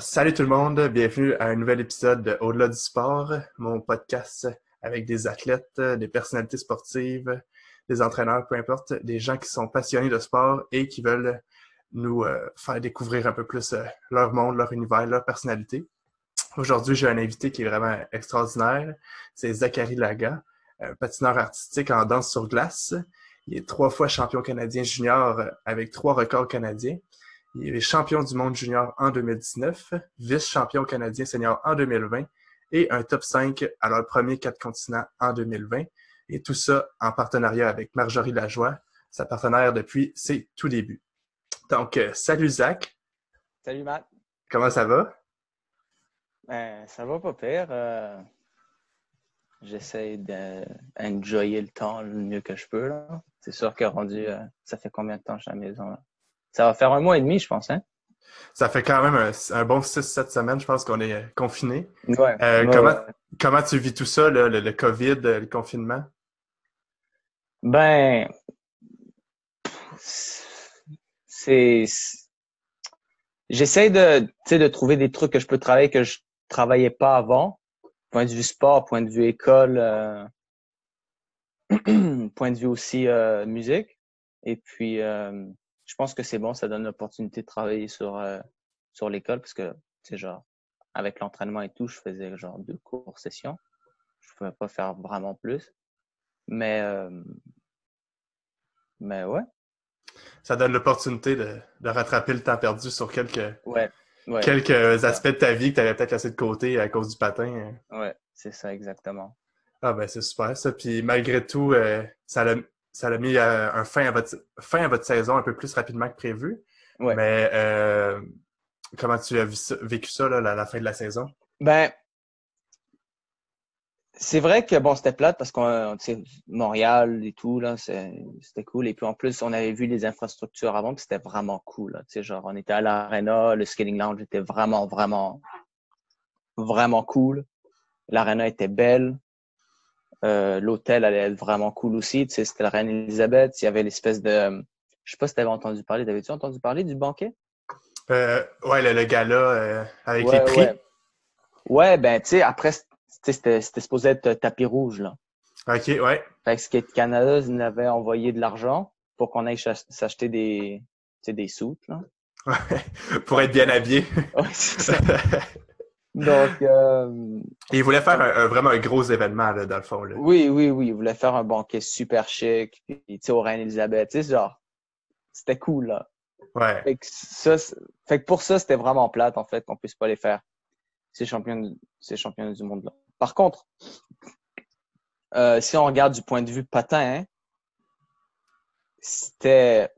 salut tout le monde, bienvenue à un nouvel épisode de Au-delà du sport, mon podcast avec des athlètes, des personnalités sportives, des entraîneurs, peu importe, des gens qui sont passionnés de sport et qui veulent nous euh, faire découvrir un peu plus euh, leur monde, leur univers, leur personnalité. Aujourd'hui, j'ai un invité qui est vraiment extraordinaire. C'est Zachary Laga, patineur artistique en danse sur glace. Il est trois fois champion canadien junior avec trois records canadiens. Il est champion du monde junior en 2019, vice-champion canadien senior en 2020 et un top 5 à leur premier quatre continents en 2020. Et tout ça en partenariat avec Marjorie Lajoie, sa partenaire depuis ses tout débuts. Donc, euh, salut Zach. Salut Matt. Comment ça va? Ben, ça va pas pire. Euh, j'essaie d'enjoyer le temps le mieux que je peux. C'est sûr que rendu, euh, ça fait combien de temps je suis à la maison? Ça va faire un mois et demi, je pense. Hein? Ça fait quand même un, bon 6-7 semaines, je pense qu'on est confiné. Ouais, comment, comment tu vis tout ça, le, COVID, le confinement? Ben, c'est. J'essaie de, de trouver des trucs que je peux travailler que je travaillais pas avant. Point de vue sport, point de vue école, euh, point de vue aussi euh, musique. Et puis, euh, je pense que c'est bon, ça donne l'opportunité de travailler sur, sur l'école parce que, c'est genre, avec l'entraînement et tout, je faisais genre deux cours sessions. Je pouvais pas faire vraiment plus. Mais, mais ouais, ça donne l'opportunité de, rattraper le temps perdu sur quelques, ouais, quelques aspects de ta vie que tu avais peut-être laissé de côté à cause du patin. Ouais, c'est ça, exactement. Ah ben c'est super ça. Puis malgré tout, euh, ça l'a ça a mis euh, un fin à votre fin à votre saison un peu plus rapidement que prévu. Ouais. Mais euh, comment tu as vécu ça, là, la fin de la saison? Ben, c'est vrai que bon, c'était plate parce qu'on Montréal et tout, là, c'était cool. Et puis en plus, on avait vu les infrastructures avant, puis c'était vraiment cool. Là. Genre, on était à l'Arena, le skating lounge était vraiment, vraiment, vraiment cool. L'Arena était belle. Euh, L'hôtel allait être vraiment cool aussi. Tu sais, c'était la Reine Elisabeth. Il y avait l'espèce de. Je sais pas si tu avais entendu parler. T'avais-tu entendu parler du banquet? Euh, ouais, le, gala euh, avec les prix. Ouais, ouais ben, tu sais, après, c'était supposé être tapis rouge, là. OK, ouais. Fait que Skate Canada nous avait envoyé de l'argent pour qu'on aille s'acheter des, des soutes, là. Ouais, pour être bien habillé. ouais, c'est ça. Donc. Euh... il voulait faire un, vraiment un gros événement, là, dans le fond. Là. Oui, oui, oui. Il voulait faire un banquet super chic. Puis, tu sais, au Reine-Élisabeth. Tu sais, genre, c'était cool, là. Ouais. Fait que, ça, fait que pour ça, c'était vraiment plate, en fait, qu'on puisse pas les faire. Ces champions, ces champions du monde-là. Par contre, euh, si on regarde du point de vue patin, hein, c'était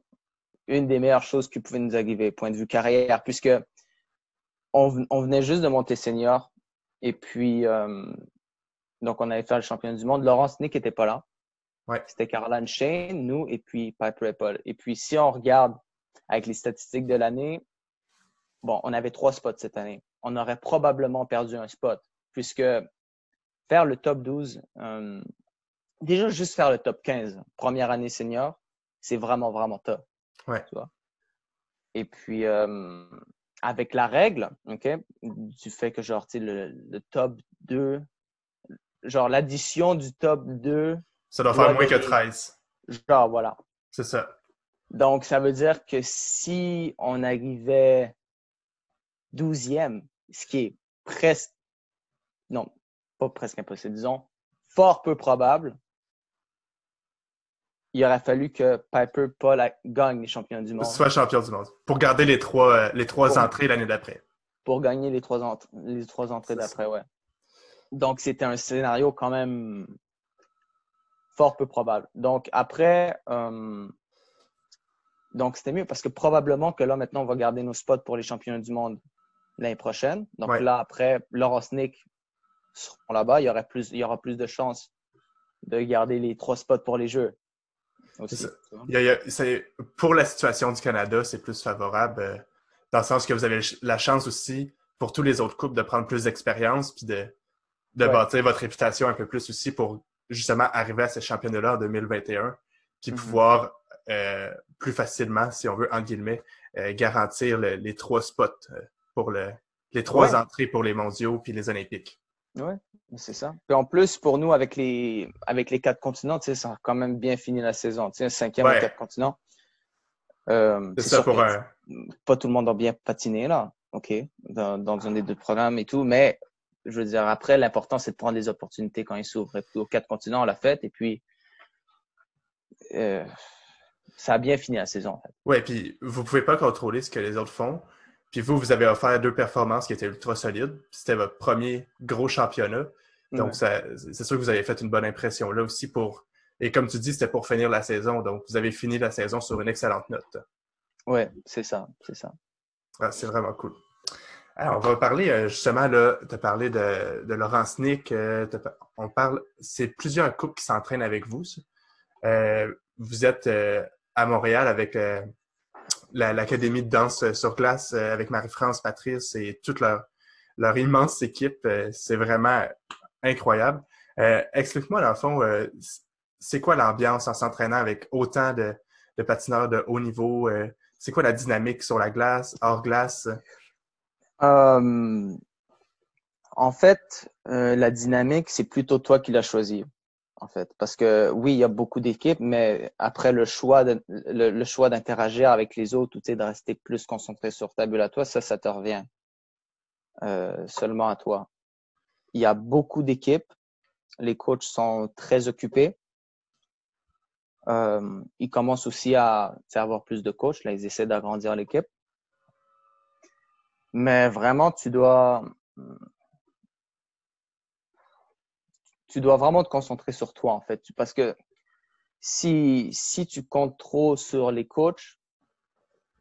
une des meilleures choses qui pouvait nous arriver, point de vue carrière, puisque on, venait juste de monter senior. Et puis, euh, donc, on avait fait le championnat du monde. Laurence Nick n'était pas là. Ouais. C'était Caroline Shane, nous, et puis Piper et Paul. Et puis, si on regarde avec les statistiques de l'année, bon, on avait trois spots cette année. On aurait probablement perdu un spot, puisque faire le top 12, euh, déjà juste faire le top 15, première année senior, c'est vraiment, vraiment top. Ouais. Et puis, euh, avec la règle, OK, du fait que, genre, le, le top 2, genre, l'addition du top 2. Ça doit faire moins que 13. Genre, voilà. C'est ça. Donc, ça veut dire que si on arrivait 12e, ce qui est presque, non, presque impossible, disons, fort peu probable, il aurait fallu que Piper Paul gagne les champions du monde. Soit champion du monde. Pour garder les trois, euh, les trois entrées l'année d'après. Pour gagner les trois, les trois entrées d'après, ouais. Donc, c'était un scénario quand même fort peu probable. Donc, après, euh, donc c'était mieux parce que probablement que là, maintenant, on va garder nos spots pour les championnats du monde l'année prochaine. Donc là, après, Laurent Snick seront là-bas, il y, aurait plus, il y aura plus de chances de garder les trois spots pour les Jeux. Pour la situation du Canada, c'est plus favorable euh, dans le sens que vous avez la chance aussi pour tous les autres couples de prendre plus d'expérience puis de, de bâtir votre réputation un peu plus aussi pour justement arriver à ces championnats-là en 2021 puis mm-hmm. pouvoir euh, plus facilement, si on veut, en guillemets, euh, garantir les trois spots pour le, les trois entrées pour les mondiaux puis les olympiques. Oui, c'est ça. Puis en plus, pour nous, avec les, avec les quatre continents, ça a quand même bien fini la saison. Tu sais, un cinquième ouais. quatre continents. Euh, c'est ça pour un. Pas tout le monde a bien patiné, là. OK, dans, dans un des deux programmes et tout. Mais je veux dire, après, l'important, c'est de prendre des opportunités quand ils s'ouvrent. Aux quatre continents, on l'a fait. Et puis, euh, ça a bien fini la saison. En fait. Oui, puis vous pouvez pas contrôler ce que les autres font. Puis vous, vous avez offert deux performances qui étaient ultra solides. C'était votre premier gros championnat. Donc, c'est sûr que vous avez fait une bonne impression là aussi pour. Et comme tu dis, c'était pour finir la saison. Donc, vous avez fini la saison sur une excellente note. Oui, c'est ça, c'est ça. Ah, c'est vraiment cool. Alors, on va parler euh, justement, là, tu as parlé de, de Laurence Nick. Euh, on parle, c'est plusieurs couples qui s'entraînent avec vous. Euh, vous êtes à Montréal avec l'Académie de danse sur glace avec Marie-France, Patrice et toute leur, immense équipe. c'est vraiment incroyable. Explique-moi, dans le fond, c'est quoi l'ambiance en s'entraînant avec autant de, patineurs de haut niveau? c'est quoi la dynamique sur la glace, hors glace? Euh, en fait, euh, la dynamique, c'est plutôt toi qui l'as choisi. En fait, parce que oui, il y a beaucoup d'équipes, mais après le choix, le, choix d'interagir avec les autres ou de rester plus concentré sur ta bulle à toi, ça, ça te revient euh, seulement à toi. Il y a beaucoup d'équipes. Les coachs sont très occupés. ils commencent aussi à avoir plus de coachs. Là, ils essaient d'agrandir l'équipe. Mais vraiment, tu dois, tu dois vraiment te concentrer sur toi, en fait. Parce que si, si tu comptes trop sur les coachs, tu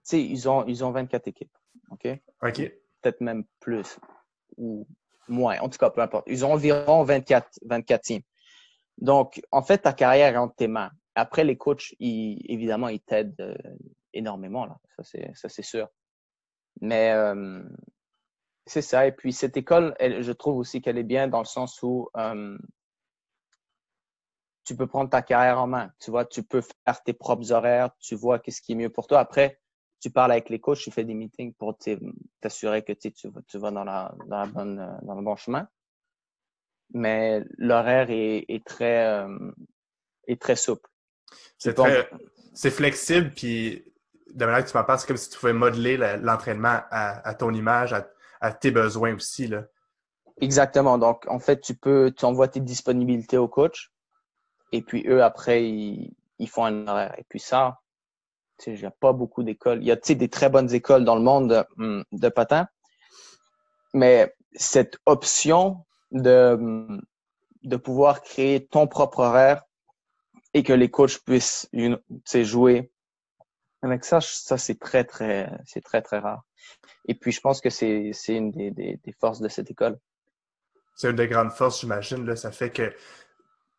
sais, ils ont, ils ont 24 équipes. OK? OK. Peut-être même plus ou moins. En tout cas, peu importe. Ils ont environ 24, 24 teams. Donc, en fait, ta carrière est entre tes mains. Après, les coachs, ils, évidemment, ils t'aident euh, énormément. Là. Ça, c'est sûr. Mais euh, c'est ça. Et puis cette école, je trouve aussi qu'elle est bien dans le sens où euh, tu peux prendre ta carrière en main. Tu vois, tu peux faire tes propres horaires, tu vois qu'est-ce qui est mieux pour toi. Après, tu parles avec les coachs, tu fais des meetings pour t'assurer que tu, tu, vas dans, la, dans, la bonne, dans le bon chemin. Mais l'horaire est, est, très, euh, est très souple. C'est très, c'est flexible, puis de manière que tu m'en parles, c'est comme si tu pouvais modeler l'entraînement à, ton image, à, tes besoins aussi. Là. Exactement. Donc, en fait, tu peux, tu envoies tes disponibilités au coach et puis eux, après, ils, font un horaire. Et puis ça, il n'y a pas beaucoup d'écoles. Il y a, des très bonnes écoles dans le monde de, hum, de patin, mais cette option de, hum, de pouvoir créer ton propre horaire et que les coachs puissent tu sais, jouer avec ça, ça c'est très, très, c'est très, très rare. Et puis, je pense que c'est, c'est une des, des, des, forces de cette école. C'est une des grandes forces, j'imagine. Ça fait que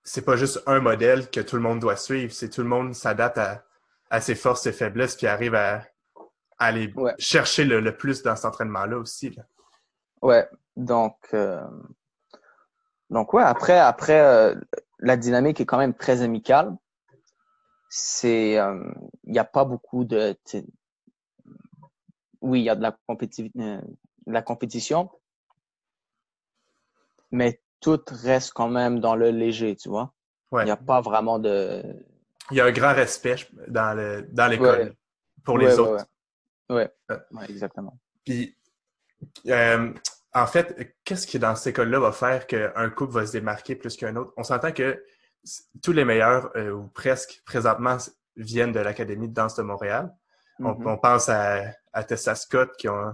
c'est pas juste un modèle que tout le monde doit suivre. C'est tout le monde s'adapte à, à ses forces et faiblesses puis arrive à, aller chercher le, le, plus dans cet entraînement-là aussi. Là. Ouais. Donc, euh... donc ouais, après, après euh, la dynamique est quand même très amicale c'est il euh, n'y a pas beaucoup de oui il y a de la, euh, la compétition mais tout reste quand même dans le léger tu vois il n'y a pas vraiment de il y a un grand respect dans le dans l'école pour les autres ouais, euh. exactement puis en fait, qu'est-ce qui dans cette école-là va faire qu'un couple va se démarquer plus qu'un autre? On s'entend que tous les meilleurs, euh, ou presque présentement, viennent de l'Académie de danse de Montréal. on, mm-hmm. pense à, à, Tessa Scott qui, ont,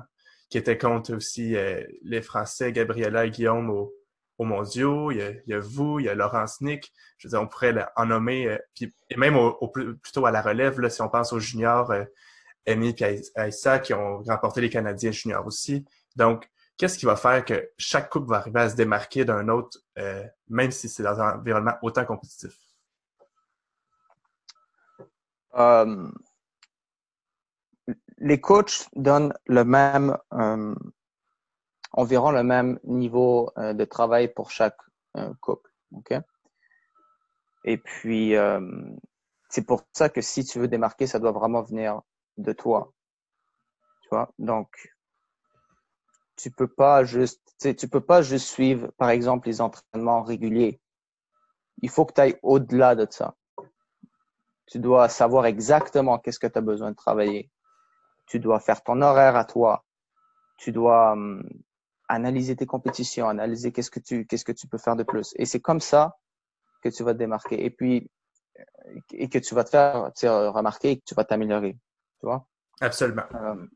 qui était contre aussi euh, les Français, Gabriella et Guillaume au, au Mondiaux. Il y, a, il y, a, vous, il y a Laurence Nick. Je veux dire, on pourrait en nommer, euh, puis, et même au, plutôt à la relève, là, si on pense aux juniors, euh, Amy et Aïssa qui ont remporté les Canadiens juniors aussi. Donc, qu'est-ce qui va faire que chaque couple va arriver à se démarquer d'un autre, euh, même si c'est dans un environnement autant compétitif? Euh, les coachs donnent le même, euh, environ le même niveau de travail pour chaque couple. OK? Et puis, c'est pour ça que si tu veux démarquer, ça doit vraiment venir de toi. Tu vois? Donc, tu peux pas juste, tu peux pas juste suivre, par exemple, les entraînements réguliers. Il faut que tu ailles au-delà de ça. Tu dois savoir exactement qu'est-ce que tu as besoin de travailler. Tu dois faire ton horaire à toi. Tu dois hum, analyser tes compétitions, analyser qu'est-ce que tu, qu'est-ce que tu peux faire de plus. Et c'est comme ça que tu vas te démarquer. Et puis, et que tu vas te faire remarquer et que tu vas t'améliorer. Tu vois? Absolument. Euh,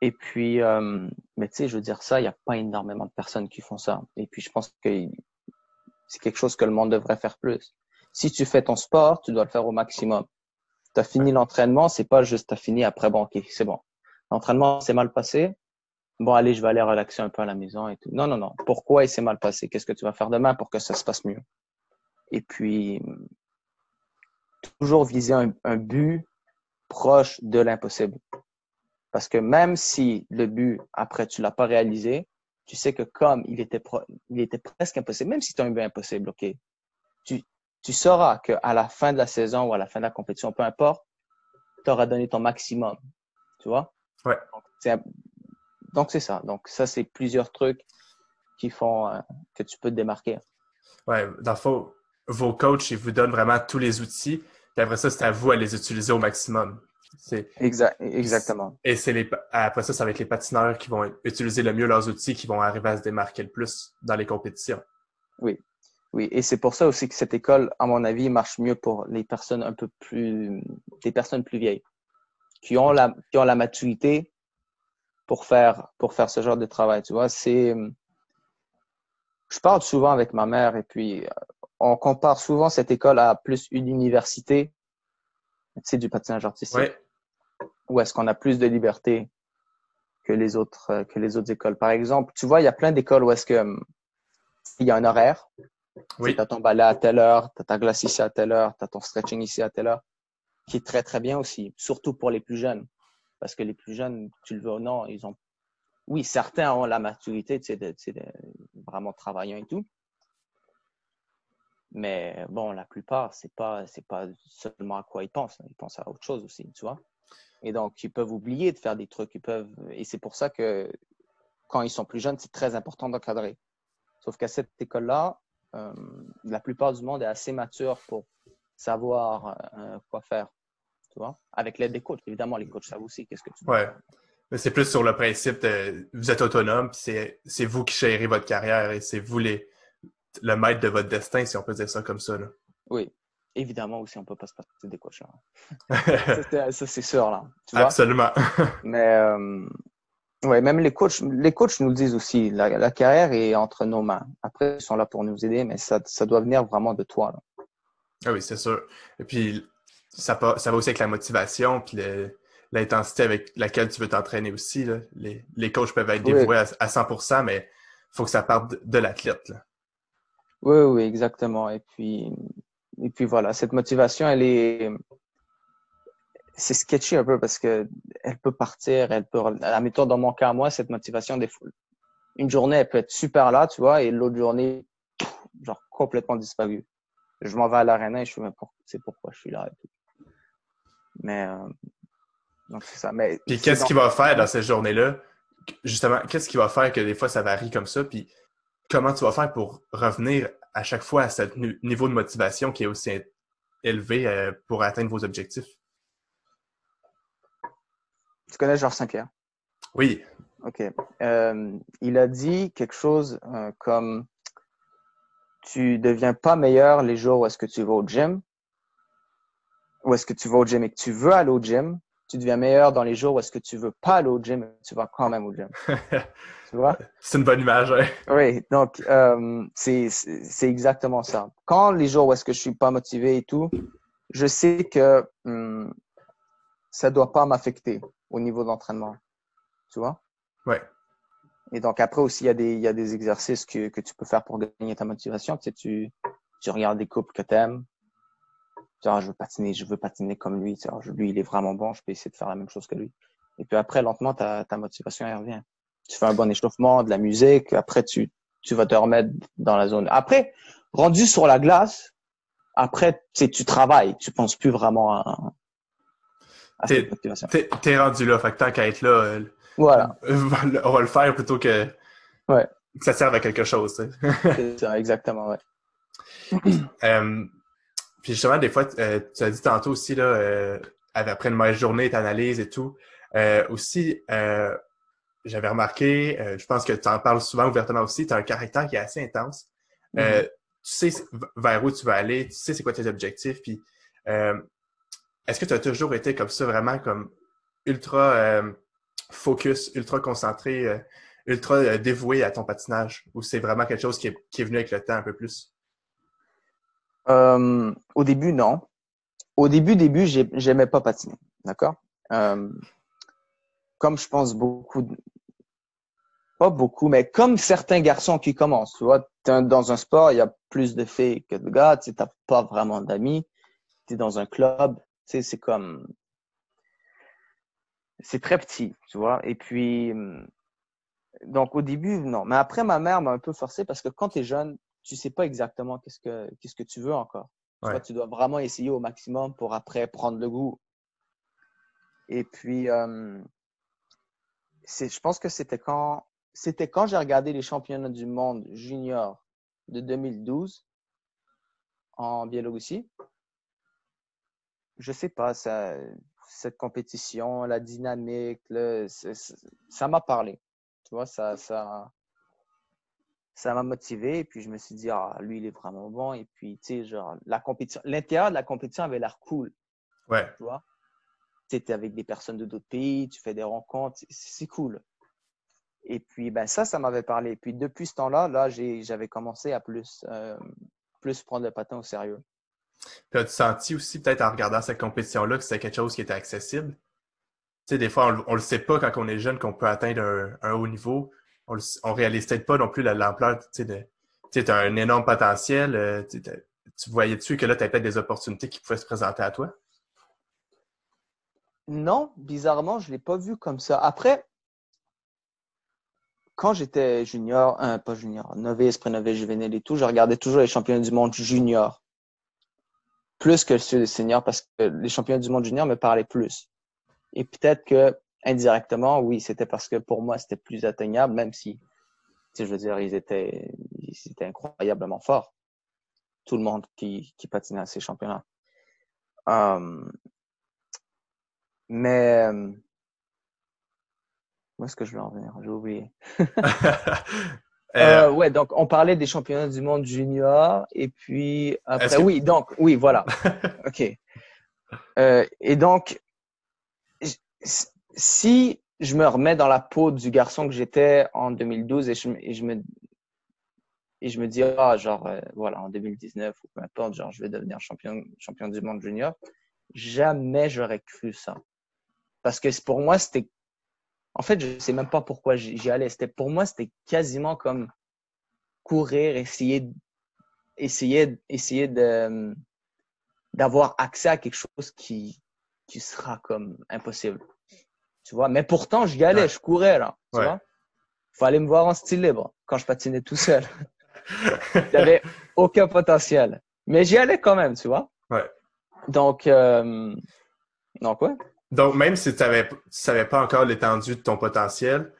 et puis, euh, mais tu sais, je veux dire ça, il n'y a pas énormément de personnes qui font ça. Et puis, je pense que c'est quelque chose que le monde devrait faire plus. Si tu fais ton sport, tu dois le faire au maximum. Tu as fini l'entraînement, c'est pas juste tu as fini après, bon, ok, c'est bon. L'entraînement s'est mal passé. Bon, allez, je vais aller relaxer un peu à la maison et tout. Non, non, non. Pourquoi il s'est mal passé? Qu'est-ce que tu vas faire demain pour que ça se passe mieux? Et puis, toujours viser un but proche de l'impossible. Parce que même si le but, après, tu l'as pas réalisé, tu sais que comme il était, il était presque impossible, même si tu as un but impossible, OK, tu, tu sauras qu'à la fin de la saison ou à la fin de la compétition, peu importe, tu auras donné ton maximum. Tu vois? Ouais. Donc, c'est ça. Donc, ça, c'est plusieurs trucs qui font euh, que tu peux te démarquer. Ouais, dans le fond, vos coachs, ils vous donnent vraiment tous les outils puis après ça, c'est à vous à les utiliser au maximum. Exact, exactement. Et c'est les, après ça, ça va être les patineurs qui vont utiliser le mieux leurs outils, qui vont arriver à se démarquer le plus dans les compétitions. Oui, oui. Et c'est pour ça aussi que cette école, à mon avis, marche mieux pour les personnes un peu plus, des personnes plus vieilles, qui ont la, qui ont la maturité pour faire, pour faire ce genre de travail. Tu vois, c'est, je parle souvent avec ma mère et puis on compare souvent cette école à plus une université, tu sais, du patinage artistique. Ouais. Où est-ce qu'on a plus de liberté que les autres, euh, que les autres écoles? Par exemple, tu vois, il y a plein d'écoles où est-ce que hum, il y a un horaire. Oui. Tu as ton ballet à telle heure, tu as ta glace ici à telle heure, tu as ton stretching ici à telle heure, qui est très, très bien aussi, surtout pour les plus jeunes. Parce que les plus jeunes, tu le veux ou non, ils ont. Oui, certains ont la maturité, tu sais, de, vraiment travailler et tout. Mais bon, la plupart, c'est pas, c'est pas seulement à quoi ils pensent. Ils pensent à autre chose aussi, tu vois. Et donc, ils peuvent oublier de faire des trucs. Ils peuvent, et c'est pour ça que quand ils sont plus jeunes, c'est très important d'encadrer. Sauf qu'à cette école-là, euh, la plupart du monde est assez mature pour savoir euh, quoi faire, tu vois. Avec l'aide des coachs. Évidemment, les coachs savent aussi qu'est-ce que tu ouais. Mais c'est plus sur le principe de vous êtes autonome, c'est vous qui gérez votre carrière et c'est vous les, le maître de votre destin, si on peut dire ça comme ça. Là. Oui. Évidemment aussi, on ne peut pas se passer des coachs. ça, c'est sûr, là. Absolument. Mais euh, ouais, même les coachs, les coachs nous le disent aussi. La, carrière est entre nos mains. Après, ils sont là pour nous aider, mais ça, ça doit venir vraiment de toi. Là. Ah oui, c'est sûr. Et puis, ça, ça va aussi avec la motivation, puis l'intensité avec laquelle tu veux t'entraîner aussi. Là. Les, les coachs peuvent être dévoués à, à 100%, mais il faut que ça parte de, de l'athlète. Oui, oui, exactement. Et puis, et puis voilà, cette motivation, elle est, c'est sketchy un peu parce que elle peut partir, elle peut, la méthode dans mon cas, moi, cette motivation, des fois, une journée, elle peut être super là, tu vois, et l'autre journée, genre complètement disparue. Je m'en vais à l'arena et je suis même c'est pourquoi je suis là et tout. Mais, euh, donc c'est ça. Mais. Puis qu'est-ce qu'il va faire dans cette journée-là? Justement, qu'est-ce qu'il va faire que des fois ça varie comme ça? Puis comment tu vas faire pour revenir à chaque fois à ce niveau de motivation qui est aussi élevé euh, pour atteindre vos objectifs? Tu connais Georges Saint-Pierre? Oui. OK. Euh, il a dit quelque chose euh, comme tu deviens pas meilleur les jours où est-ce que tu vas au gym, où est-ce que tu vas au gym et que tu veux aller au gym, tu deviens meilleur dans les jours où est-ce que tu veux pas aller au gym, tu vas quand même au gym. tu vois? C'est une bonne image, hein? Oui, donc euh, c'est exactement ça. Quand les jours où est-ce que je suis pas motivé et tout, je sais que hum, ça doit pas m'affecter au niveau d'entraînement. Tu vois? Oui. Et donc après aussi, il y a des, il y a des exercices que, que tu peux faire pour gagner ta motivation. Tu, sais, tu, tu regardes des couples que tu aimes, je veux patiner, je veux patiner comme lui. lui, il est vraiment bon, je peux essayer de faire la même chose que lui. Et puis après, lentement, ta, ta motivation, elle revient. Tu fais un bon échauffement, de la musique, après, tu, tu vas te remettre dans la zone. Après, rendu sur la glace, après, tu, tu travailles, tu penses plus vraiment à, à cette motivation. T'es rendu là, fait que tant qu'à être là, euh, Voilà. On va le faire plutôt que, ouais. que ça serve à quelque chose. C'est ça, exactement, ouais. Euh, puis justement, des fois, euh, tu as dit tantôt aussi, là, euh, après une mauvaise journée, tu analyses et tout. aussi, j'avais remarqué, je pense que tu en parles souvent ouvertement aussi, tu as un caractère qui est assez intense. Mm-hmm. tu sais vers où tu vas aller, tu sais c'est quoi tes objectifs, puis est-ce que tu as toujours été comme ça, vraiment comme ultra focus, ultra concentré, ultra dévoué à ton patinage, ou c'est vraiment quelque chose qui est, qui est venu avec le temps un peu plus? Euh, au début, non. Au début, début, j'aimais pas patiner. D'accord? Euh, comme je pense beaucoup, pas beaucoup, mais comme certains garçons qui commencent, tu vois, dans un sport, il y a plus de filles que de gars, tu n'as pas vraiment d'amis, tu es dans un club, tu sais, c'est comme, c'est très petit, tu vois. Et puis, donc au début, non. Mais après, ma mère m'a un peu forcé parce que quand tu es jeune, tu sais pas exactement qu'est-ce que, qu'est-ce que tu veux encore. Tu, dois vraiment essayer au maximum pour après prendre le goût. Et puis, euh, c'est, je pense que c'était quand, c'était quand j'ai regardé les championnats du monde junior de 2012 en Biélorussie. Je sais pas, ça, cette compétition, la dynamique, ça m'a parlé. Tu vois, ça, ça, ça m'a motivé. Et puis, je me suis dit, ah, lui, il est vraiment bon. Et puis, tu sais, genre, la compétition, l'intérieur de la compétition avait l'air cool. Ouais. Tu vois? Tu es avec des personnes de d'autres pays, tu fais des rencontres, c'est cool. Et puis, ben, ça, ça m'avait parlé. Et puis, depuis ce temps-là, là, j'avais commencé à plus, euh, plus prendre le patin au sérieux. Puis, as-tu senti aussi, peut-être en regardant cette compétition-là, que c'était quelque chose qui était accessible? Tu sais, des fois, on ne le sait pas quand on est jeune qu'on peut atteindre un haut niveau on, on réalise peut-être pas non plus l'ampleur, tu sais, tu as un énorme potentiel. Euh, tu voyais-tu que là, tu as peut-être des opportunités qui pouvaient se présenter à toi? Non, bizarrement, je ne l'ai pas vu comme ça. Après, quand j'étais junior, euh, pas junior, novice, pré-novice, juvénile et tout, je regardais toujours les championnats du monde junior. Plus que ceux des seniors parce que les championnats du monde junior me parlaient plus. Et peut-être que indirectement, oui, c'était parce que pour moi, c'était plus atteignable, même si, je veux dire, ils étaient, ils étaient incroyablement forts. Tout le monde qui, qui patinait à ces championnats. Um, mais, où est-ce que je vais en venir? J'ai oublié. Euh, ouais, donc on parlait des championnats du monde junior et puis après, oui, donc, oui, voilà. OK. Euh, et donc, si je me remets dans la peau du garçon que j'étais en 2012 et je, me et je me dis ah genre euh, voilà en 2019 ou peu importe genre je vais devenir champion champion du monde junior jamais j'aurais cru ça. Parce que pour moi c'était en fait je sais même pas pourquoi j'y allais. C'était pour moi c'était quasiment comme courir essayer essayer essayer de d'avoir accès à quelque chose qui qui sera comme impossible tu vois. Mais pourtant, je galais, je courais, là. Tu vois. Fallait me voir en style libre quand je patinais tout seul. J'avais aucun potentiel. Mais j'y allais quand même, tu vois. Ouais. Donc, euh... donc ouais. Donc, même si tu ne savais pas encore l'étendue de ton potentiel,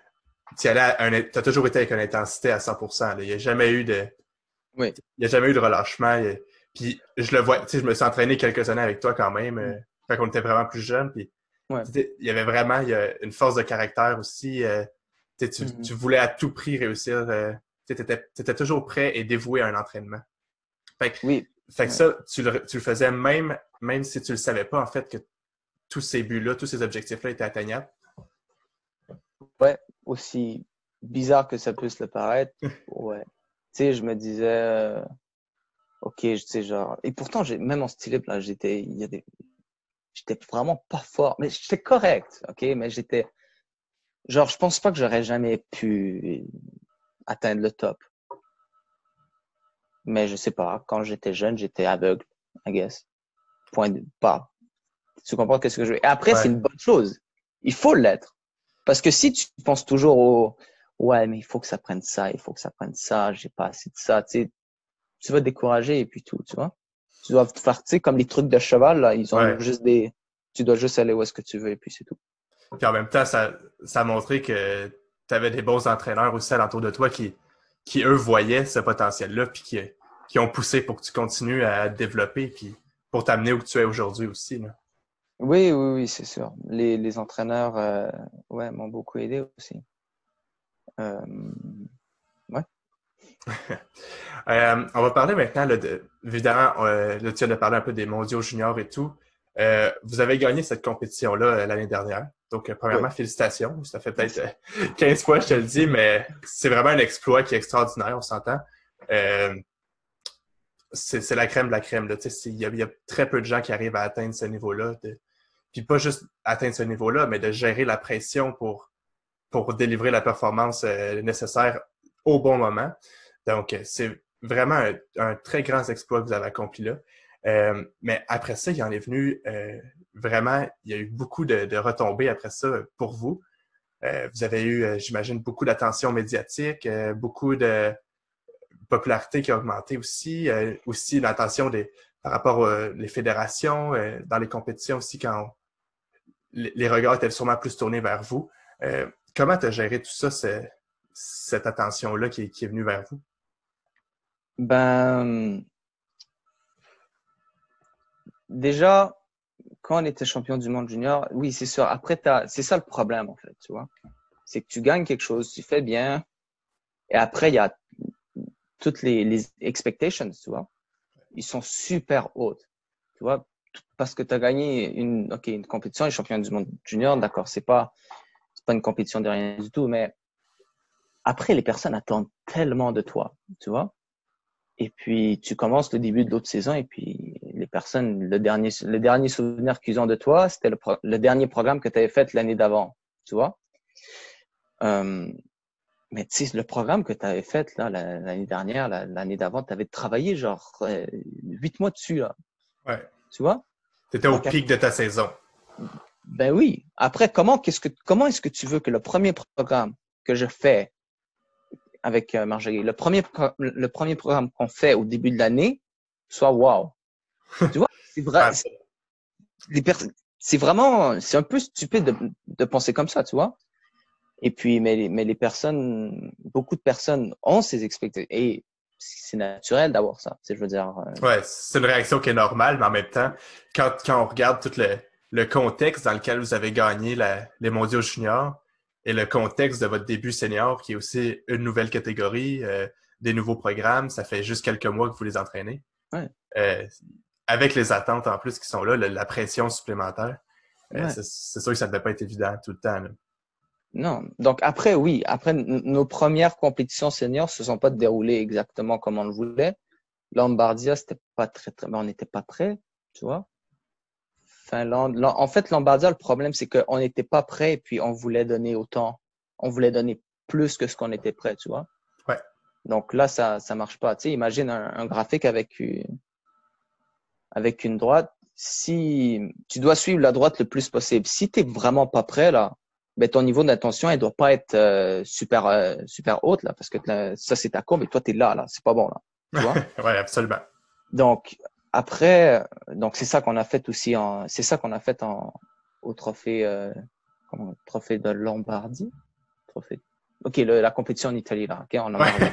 tu as toujours été avec une intensité à 100 Il n'y a jamais eu de. Oui. Il n'y a jamais eu de relâchement. Puis, je le vois, tu sais, je me suis entraîné quelques années avec toi quand même, euh, quand on était vraiment plus jeune. Puis, il y avait vraiment il y a une force de caractère aussi. Euh, mm-hmm. tu, voulais à tout prix réussir. Euh, tu étais, toujours prêt et dévoué à un entraînement. Fait que, oui. Fait que ça, tu le, faisais même, même si tu ne le savais pas, en fait, que tous ces buts-là, tous ces objectifs-là étaient atteignables. Ouais, aussi bizarre que ça puisse le paraître. ouais. Tu sais, je me disais, euh, ok, je sais, genre. Et pourtant, même en style, là, j'étais, il y a des, j'étais vraiment pas fort, mais j'étais correct, ok, mais j'étais, genre, je pense pas que j'aurais jamais pu atteindre le top. Mais je sais pas, quand j'étais jeune, j'étais aveugle, I guess. Point de pas. Tu comprends qu'est-ce que je veux? Et après, c'est une bonne chose. Il faut l'être. Parce que si tu penses toujours au, ouais, mais il faut que ça prenne ça, il faut que ça prenne ça, j'ai pas assez de ça, tu sais, tu vas te décourager et puis tout, tu vois? Tu dois faire, tu sais, comme les trucs de cheval, là, ils ont juste des. Tu dois juste aller où est-ce que tu veux et puis c'est tout. Puis en même temps, ça, ça a montré que tu avais des bons entraîneurs aussi alentour de toi qui, qui eux, voyaient ce potentiel-là, puis qui, qui ont poussé pour que tu continues à te développer, puis pour t'amener où tu es aujourd'hui aussi. Là. Oui, oui, oui, c'est sûr. Les, les entraîneurs euh, ouais, m'ont beaucoup aidé aussi. Euh. euh, on va parler maintenant, là, de, évidemment, euh, là, tu viens de parler un peu des mondiaux juniors et tout. Euh, vous avez gagné cette compétition-là l'année dernière. Donc, premièrement, félicitations. Ça fait peut-être 15 fois, je te le dis, mais c'est vraiment un exploit qui est extraordinaire, on s'entend. c'est la crème de la crème. Il y, y, a très peu de gens qui arrivent à atteindre ce niveau-là. Puis pas juste atteindre ce niveau-là, mais de gérer la pression pour, pour délivrer la performance nécessaire au bon moment. Donc, c'est vraiment un, très grand exploit que vous avez accompli là. Euh, mais après ça, il en est venu euh, vraiment, il y a eu beaucoup de, retombées après ça pour vous. Euh, vous avez eu, euh, j'imagine, beaucoup d'attention médiatique, euh, beaucoup de popularité qui a augmenté aussi, euh, aussi l'attention par rapport aux fédérations, dans les compétitions aussi, quand les, regards étaient sûrement plus tournés vers vous. comment tu as géré tout ça, cette attention-là qui, est venue vers vous? Ben, déjà, quand on était champion du monde junior, oui, c'est sûr. Après, c'est ça le problème, en fait, tu vois. C'est que tu gagnes quelque chose, tu fais bien, et après, il y a toutes les, les expectations, tu vois. Ils sont super hautes, tu vois. Parce que tu as gagné une, ok, une compétition, les champions du monde junior, d'accord, c'est pas, pas une compétition de rien du tout, mais après, les personnes attendent tellement de toi, tu vois. Et puis, tu commences le début de l'autre saison et puis les personnes, le dernier, le dernier souvenir qu'ils ont de toi, c'était le, le, dernier programme que tu avais fait l'année d'avant, tu vois? Euh, mais tu sais, le programme que tu avais fait là l'année dernière, l'année d'avant, tu avais travaillé genre euh, huit mois dessus là. Ouais. Tu vois? Tu étais au pic de ta saison. Ben oui. Après, comment qu'est-ce que comment est-ce que tu veux que le premier programme que je fais avec euh, Marjorie. Le premier, le premier programme qu'on fait au début de l'année soit wow. tu vois, c'est vrai. C'est vraiment, c'est un peu stupide de, de, penser comme ça, tu vois. Et puis, mais, mais les personnes, beaucoup de personnes ont ces expectations. Et c'est naturel d'avoir ça. Je veux dire. Euh... Ouais, c'est une réaction qui est normale, mais en même temps, quand, quand on regarde tout le, le contexte dans lequel vous avez gagné la, les mondiaux juniors, et le contexte de votre début senior, qui est aussi une nouvelle catégorie, euh, des nouveaux programmes. Ça fait juste quelques mois que vous les entraînez. Ouais. Euh, avec les attentes en plus qui sont là, la, la pression supplémentaire. Euh, ouais. c'est sûr que ça ne devait pas être évident tout le temps. Là. Non. Donc après, oui, après nos premières compétitions seniors se sont pas déroulées exactement comme on le voulait. Lombardia, c'était pas très, très, on n'était pas prêt, tu vois. Finlande. En fait, Lombardia, le problème, c'est qu'on n'était pas prêt et puis on voulait donner autant. On voulait donner plus que ce qu'on était prêt, tu vois. Ouais. Donc là, ça ça marche pas. Tu sais, imagine un, un, graphique avec une, avec une droite. Si tu dois suivre la droite le plus possible, si tu n'es vraiment pas prêt, là, ben ton niveau d'attention, elle doit pas être euh, super euh, super haute là, parce que ça c'est ta courbe et toi tu es là là, c'est pas bon là. Tu vois? ouais, absolument. Donc après, donc c'est ça qu'on a fait aussi en, c'est ça qu'on a fait en, au trophée, euh, comment, trophée de Lombardie, trophée. Ok, le, la compétition en Italie là, ok, en Lombardie.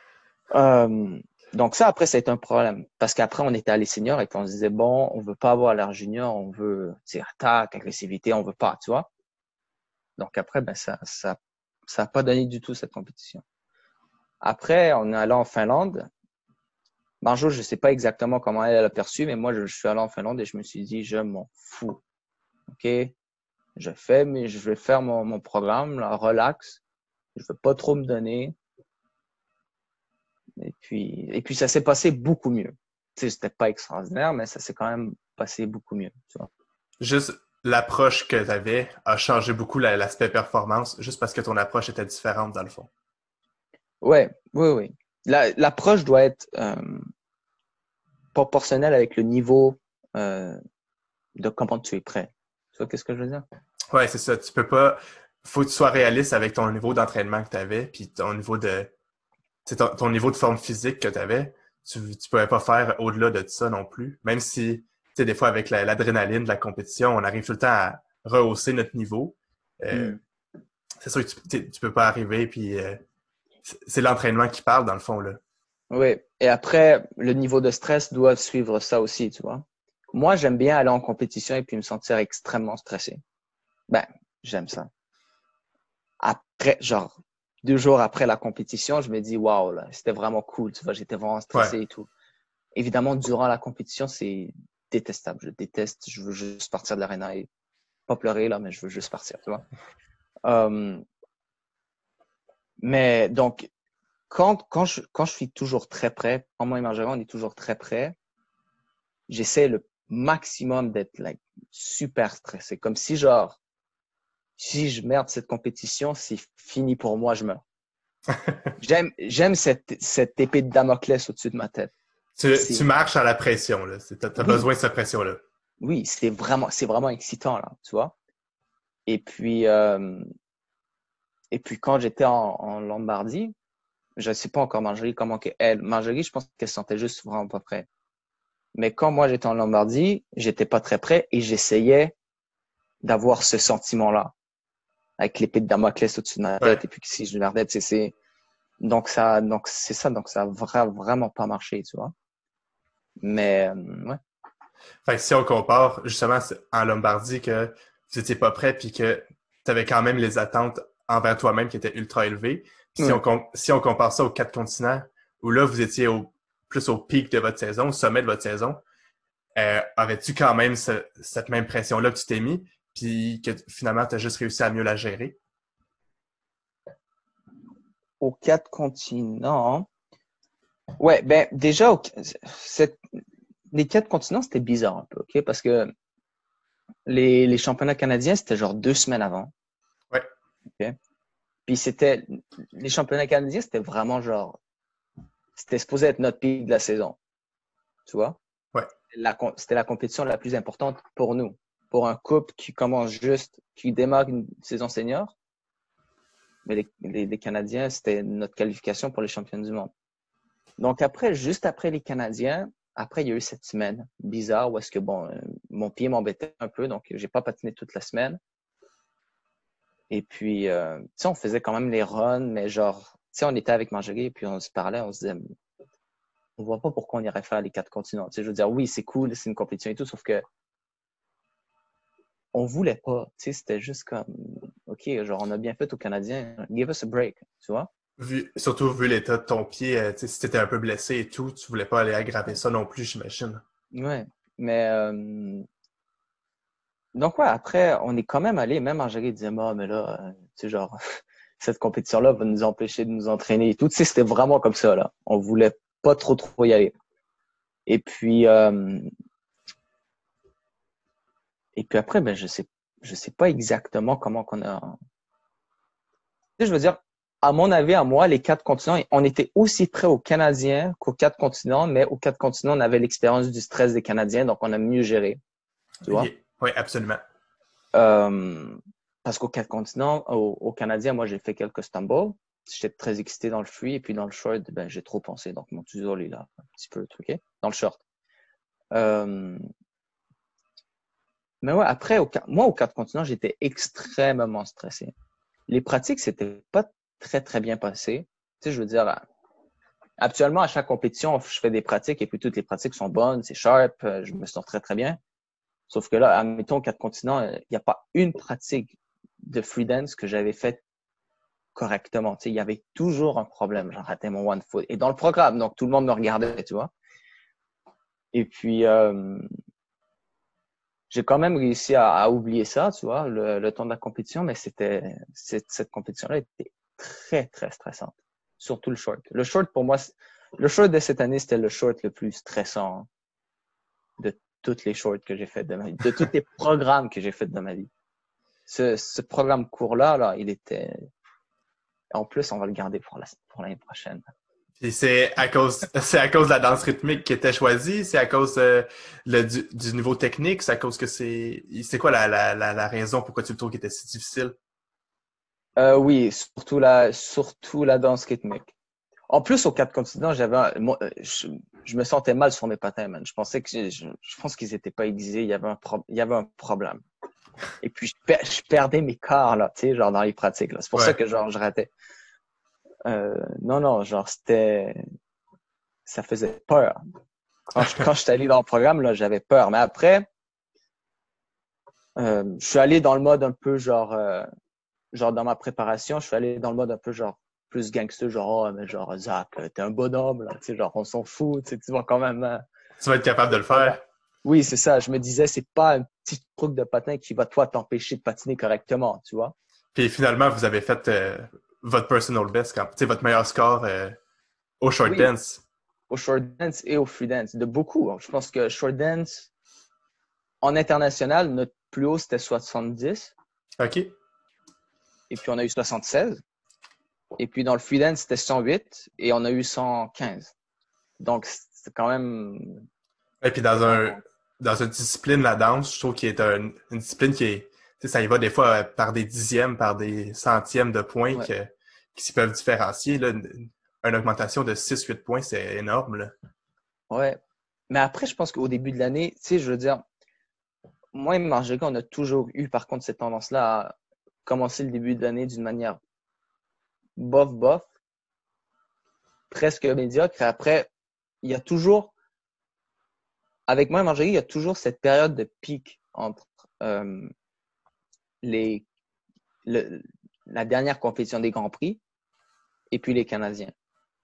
euh, donc ça après c'est un problème parce qu'après on était à les seniors et on se disait bon, on veut pas avoir l'air junior, on veut, c'est attaque, agressivité, on veut pas, tu vois. Donc après ben ça, ça, ça a pas donné du tout cette compétition. Après on est allé en Finlande Marjo, je ne sais pas exactement comment elle a perçu, mais moi, je, je, suis allé en Finlande et je me suis dit, je m'en fous. OK? Je fais, mais je vais faire mon, mon programme, là, relax. Je ne veux pas trop me donner. Et puis, et puis ça s'est passé beaucoup mieux. Tu sais, c'était pas extraordinaire, mais ça s'est quand même passé beaucoup mieux. Tu vois. Juste l'approche que tu avais a changé beaucoup l'aspect performance, juste parce que ton approche était différente dans le fond. Ouais, oui, oui. L'approche la, doit être euh, proportionnel avec le niveau euh, de comment tu es prêt. Tu vois qu'est-ce que je veux dire? Ouais, c'est ça. Tu peux pas. faut que tu sois réaliste avec ton niveau d'entraînement que tu avais, puis ton niveau de. Ton, ton, niveau de forme physique que tu avais. Tu ne pouvais pas faire au-delà de ça non plus. Même si, tu sais, des fois, avec l'adrénaline la, de la compétition, on arrive tout le temps à rehausser notre niveau. mm. c'est sûr que tu, tu peux pas arriver, puis c'est l'entraînement qui parle, dans le fond, là. Oui, et après, le niveau de stress doit suivre ça aussi, tu vois. Moi, j'aime bien aller en compétition et puis me sentir extrêmement stressé. Ben, j'aime ça. Après, genre, deux jours après la compétition, je me dis, waouh, là, c'était vraiment cool, tu vois, j'étais vraiment stressé et tout. Évidemment, durant la compétition, c'est détestable. Je déteste, je veux juste partir de l'arena et pas pleurer, là, mais je veux juste partir, tu vois. Euh, mais donc, quand, quand, je, quand je suis toujours très près, quand moi et Marjorie, on est toujours très près, j'essaie le maximum d'être like, super stressé. Comme si, genre, si je merde cette compétition, c'est fini pour moi, je meurs. j'aime, j'aime cette, cette épée de Damoclès au-dessus de ma tête. Tu, tu marches à la pression, là. Tu as, besoin de cette pression-là. Oui, c'est vraiment, c'est vraiment excitant, là, tu vois. Et puis, euh, et puis quand j'étais en, en Lombardie, je ne sais pas encore Marjorie comment elle. Marjorie, je pense qu'elle se sentait juste vraiment pas prête. Mais quand moi j'étais en Lombardie, j'étais pas très prêt et j'essayais d'avoir ce sentiment-là avec l'épée de Damoclès au-dessus de ma tête et puis si je regardais, c'est donc ça donc c'est ça donc ça a vraiment pas marché, tu vois. Mais euh, ouais. Fait si on compare justement en Lombardie que tu n'étais pas prêt puis que tu avais quand même les attentes envers toi-même qui étaient ultra élevées, si, on, si on compare ça aux quatre continents, où là, vous étiez au, plus au pic de votre saison, au sommet de votre saison, euh, avais-tu quand même cette même pression-là que tu t'es mis, puis que finalement, tu as juste réussi à mieux la gérer? Aux quatre continents, ouais, ben déjà, les quatre continents, c'était bizarre un peu, OK? Parce que les, les championnats canadiens, c'était genre deux semaines avant. Ouais. Puis c'était les championnats canadiens, c'était vraiment genre c'était supposé être notre pic de la saison. Tu vois? Ouais. C'était la compétition la plus importante pour nous. Pour un couple qui commence juste, qui démarre une saison senior. Mais les, les, Canadiens, c'était notre qualification pour les champions du monde. Donc après, juste après les Canadiens, après, il y a eu cette semaine bizarre où est-ce que, bon, euh, mon pied m'embêtait un peu, donc j'ai pas patiné toute la semaine. Et puis, euh, tu sais, on faisait quand même les runs, mais genre, tu sais, on était avec et puis on se parlait, on se disait, on voit pas pourquoi on irait faire les quatre continents. Tu sais, je veux dire, oui, c'est cool, c'est une compétition et tout, sauf que on voulait pas. Tu sais, c'était juste comme, OK, genre, on a bien fait aux Canadiens, give us a break, tu vois? surtout vu l'état de ton pied, euh, tu sais, si t'étais un peu blessé et tout, tu voulais pas aller aggraver ça non plus, j'imagine. Ouais, mais euh, donc, ouais, après, on est quand même allé, même Angélique disait, moi, mais là, euh, tu sais, genre, cette compétition-là va nous empêcher de nous entraîner et tout. Tu sais, c'était vraiment comme ça, là. On voulait pas trop, trop y aller. Et puis, euh, et puis après, ben, je sais, je sais pas exactement comment qu'on a. Tu sais, je veux dire, à mon avis, à moi, les quatre continents, on était aussi près aux Canadiens qu'aux quatre continents, mais aux quatre continents, on avait l'expérience du stress des Canadiens, donc on a mieux géré. Tu vois? Oui, absolument. Euh, parce qu'au quatre continents, au, Canadien, moi, j'ai fait quelques stumbles. J'étais très excité dans le free et puis dans le short, ben, j'ai trop pensé. Donc, mon tuzo, est là, un petit peu truqué. Dans le short. Euh, mais ouais, après, au, moi, au quatre continents, j'étais extrêmement stressé. Les pratiques, c'était pas très, très bien passé. Tu sais, je veux dire, actuellement, à chaque compétition, je fais des pratiques et puis toutes les pratiques sont bonnes, c'est sharp, je me sens très, très bien. Sauf que là, admettons, quatre continents, il n'y a pas une pratique de free dance que j'avais faite correctement. Tu sais, il y avait toujours un problème. J'en ratais mon one foot. Et dans le programme, donc tout le monde me regardait, tu vois. Et puis, euh, j'ai quand même réussi à, oublier ça, tu vois, le, temps de la compétition, mais c'était cette compétition-là était très, très stressante. Surtout le short. Le short, pour moi, le short de cette année, c'était le short le plus stressant de toutes les shorts que j'ai faites de ma vie, de tous les programmes que j'ai fait de ma vie. Ce, ce programme court-là, là, il était. En plus, on va le garder pour l'année pour prochaine. Puis c'est à cause c'est à cause de la danse rythmique qui était choisie, c'est à cause euh, le, du, du, niveau technique, c'est à cause que c'est c'est quoi la, la, la, raison pourquoi tu le trouves qu'il était si difficile? Euh, oui, surtout la surtout la danse rythmique. En plus, aux quatre continents, j'avais, euh, je, je, me sentais mal sur mes patins, man. Je pensais que, je, je pense qu'ils étaient pas aiguisés. Il y avait un, il y avait un problème. Et puis, je, perdais mes quarts, là, tu sais, genre dans les pratiques. C'est pour ça que, genre, je ratais. Euh, non, non, genre, c'était. Ça faisait peur. Quand je, quand suis allé dans le programme, là, j'avais peur. Mais après, euh, je suis allé dans le mode un peu, genre, euh, genre, dans ma préparation, je suis allé dans le mode un peu, genre, plus gangster, genre, oh, mais genre, Zach, t'es un bonhomme, là, tu sais, genre, on s'en fout, tu vas quand même. Hein. Tu vas être capable de le faire. Oui, c'est ça. Je me disais, c'est pas un petit truc de patin qui va, toi, t'empêcher de patiner correctement, tu vois. Puis finalement, vous avez fait euh, votre personal best, quand, votre meilleur score euh, au short dance. Au short dance et au free dance. De beaucoup. Je pense que short dance, en international, notre plus haut, c'était 70. OK. Et puis, on a eu 76. Et puis, dans le free dance, c'était 108 et on a eu 115. Donc, c'est quand même. Et puis, dans, un, dans une discipline, la danse, je trouve qu'il est une discipline qui est. Ça y va des fois par des dixièmes, par des centièmes de points qui s'y peuvent différencier. Là. Une, augmentation de 6-8 points, c'est énorme. Là. Ouais. Mais après, je pense qu'au début de l'année, tu sais, je veux dire, moi et Marjorie, on a toujours eu, par contre, cette tendance-là à commencer le début de l'année d'une manière bof, bof, presque médiocre. Après, il y a toujours, avec moi et Marjorie, il y a toujours cette période de pic entre euh, les, la dernière compétition des Grands Prix et puis les Canadiens.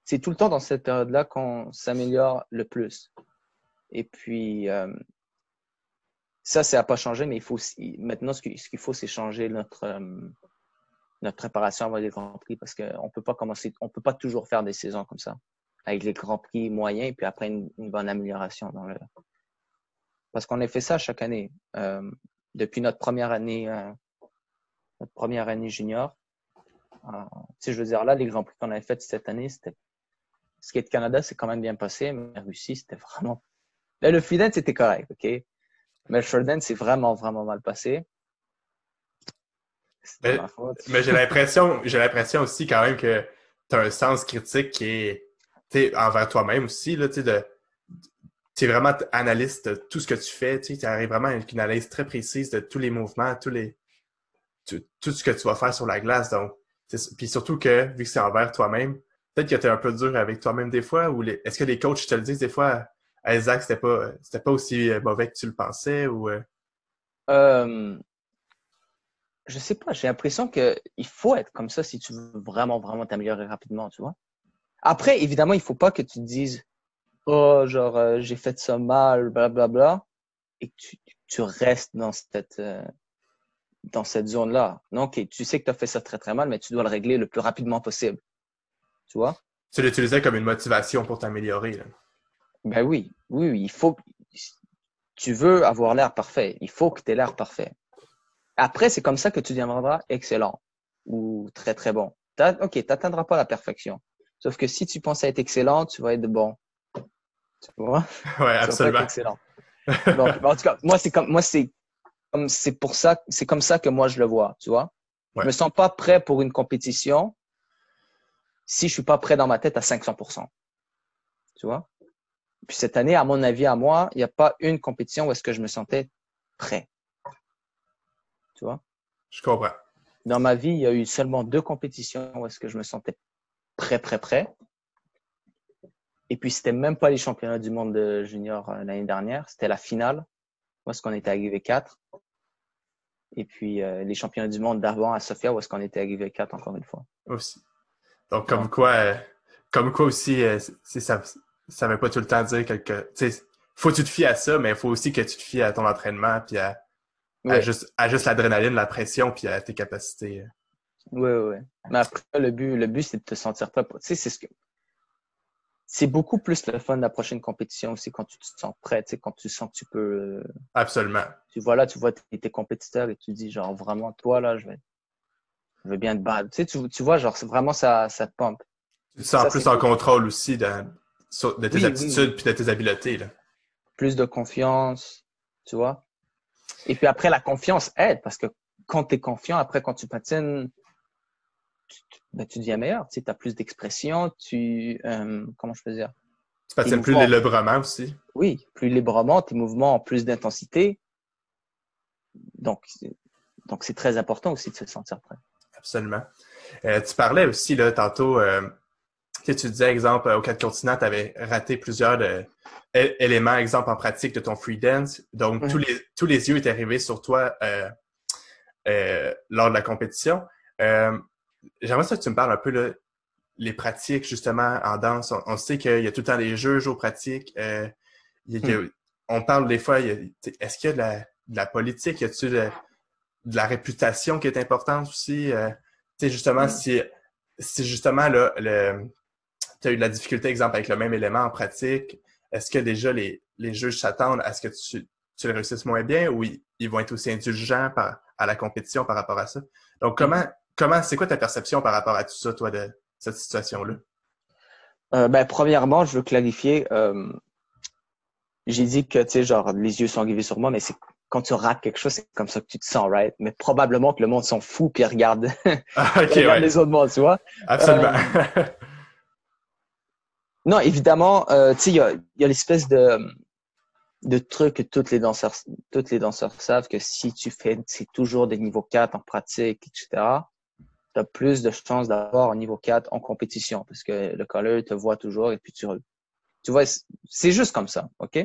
C'est tout le temps dans cette période-là qu'on s'améliore le plus. Et puis, euh, ça, ça n'a pas changé, mais il faut maintenant, ce qu'il faut, c'est changer notre, euh, notre préparation avant les Grands Prix parce qu'on peut pas commencer, on peut pas toujours faire des saisons comme ça avec les Grands Prix moyens et puis après une, bonne amélioration dans le. Parce qu'on a fait ça chaque année. Euh, depuis notre première année, euh, notre première année junior. Euh, je veux dire, là, les Grands Prix qu'on avait fait cette année, c'était. Skate Canada, c'est quand même bien passé, mais Russie, c'était vraiment. Là, le freedance, c'était correct, OK? Mais le short c'est vraiment, vraiment mal passé. Mais, mais j'ai l'impression, j'ai l'impression aussi quand même que tu as un sens critique qui est envers toi-même aussi, là, tu de tu es vraiment analyste de tout ce que tu fais, tu arrives vraiment avec une analyse très précise de tous les mouvements, tous les tout, ce que tu vas faire sur la glace. Donc, puis surtout que, vu que c'est envers toi-même, peut-être que tu es un peu dur avec toi-même des fois, ou est-ce que les coachs te le disent des fois, à Isaac, c'était pas, c'était pas aussi mauvais que tu le pensais, ou... Euh? Je sais pas, j'ai l'impression qu'il faut être comme ça si tu veux vraiment, vraiment t'améliorer rapidement, tu vois. Après, évidemment, il faut pas que tu te dises, oh, genre, euh, j'ai fait ça mal, blablabla, bla, bla, et que tu, tu restes dans cette, euh, dans cette zone-là. Non, ok, tu sais que tu as fait ça très, très mal, mais tu dois le régler le plus rapidement possible. Tu vois? Tu l'utilisais comme une motivation pour t'améliorer. Ben oui, oui, oui, il faut. Tu veux avoir l'air parfait. Il faut que tu aies l'air parfait. Après, c'est comme ça que tu deviendras excellent ou très, très bon. OK, tu n'atteindras pas la perfection. Sauf que si tu penses être excellent, tu vas être bon. Tu vois? Oui, absolument. excellent. Donc, en tout cas, moi, c'est comme, moi, c'est comme, c'est pour ça, c'est comme ça que moi, je le vois, tu vois? Je me sens pas prêt pour une compétition si je suis pas prêt dans ma tête à 500%. Tu vois? Puis cette année, à mon avis, à moi, il n'y a pas une compétition où est-ce que je me sentais prêt. Tu vois? Je comprends. Dans ma vie, il y a eu seulement deux compétitions où est-ce que je me sentais prêt, prêt, prêt. Et puis, c'était même pas les championnats du monde de junior euh, l'année dernière. C'était la finale, où est-ce qu'on était arrivé 4. Et puis, euh, les championnats du monde d'avant à Sofia, où est-ce qu'on était arrivé 4 encore une fois. Aussi. Donc, comme quoi, euh, comme quoi aussi, ça, ça veut pas tout le temps dire quelque. Tu sais, faut que tu te fies à ça, mais il faut aussi que tu te fies à ton entraînement, puis à, juste, à juste l'adrénaline, la pression, puis à tes capacités. Oui, oui. Mais après, le but, le but, c'est de te sentir prêt. Tu sais, c'est ce que. C'est beaucoup plus le fun de la prochaine compétition aussi quand tu te sens prêt, tu sais, quand tu sens que tu peux. Euh, Absolument. Tu vois là, tu vois tes, compétiteurs et tu dis, genre, vraiment, toi, là, je vais, je vais bien te battre. Tu sais, tu, tu vois, genre, vraiment, ça, ça te pompe. Tu te sens plus en contrôle aussi de, de tes aptitudes puis de tes habiletés. Là. Plus de confiance, tu vois. Et puis après, la confiance aide parce que quand tu es confiant, après, quand tu patines, tu, ben, tu deviens meilleur. Tu sais, as plus d'expression, tu. Euh, comment je peux dire? Tu patines plus librement aussi. Oui, plus librement, tes mouvements ont plus d'intensité. Donc, donc, c'est très important aussi de se sentir prêt. Absolument. Euh, tu parlais aussi là, tantôt, euh, tu disais, exemple, au quatre continents, tu avais raté plusieurs éléments, exemple en pratique de ton free dance. Donc, tous, les, tous les yeux étaient arrivés sur toi euh, lors de la compétition. J'aimerais ça que tu me parles un peu là, les pratiques, justement, en danse. On, sait qu'il y a tout le temps des jeux, jeux pratiques. Hmm. On parle des fois, est-ce qu'il y a de la, de la politique? Y a-t-il de, de la réputation qui est importante aussi? Euh, tu sais, justement, mm. si, si justement là, le, tu as eu de la difficulté, exemple, avec le même élément en pratique, est-ce que déjà les, les juges s'attendent à ce que tu, tu le réussisses moins bien ou ils, vont être aussi indulgents par, à la compétition par rapport à ça? Donc, comment, mm. comment c'est quoi ta perception par rapport à tout ça, toi, de cette situation-là? Euh, ben, premièrement, je veux clarifier. Euh, j'ai dit que, tu sais, genre, les yeux sont rivés sur moi, mais c'est quand tu rates quelque chose, c'est comme ça que tu te sens, right? Mais probablement que le monde s'en fout puis regarde, ah, regarde les autres mondes, tu vois? Absolument. Euh, non, évidemment, euh, tu sais, il y a, y a l'espèce de, de truc que toutes les danseurs, toutes les danseurs savent que si tu fais, c'est toujours des niveaux 4 en pratique, etc., tu as plus de chances d'avoir un niveau 4 en compétition parce que le colleur te voit toujours et puis tu, tu vois, c'est juste comme ça, OK?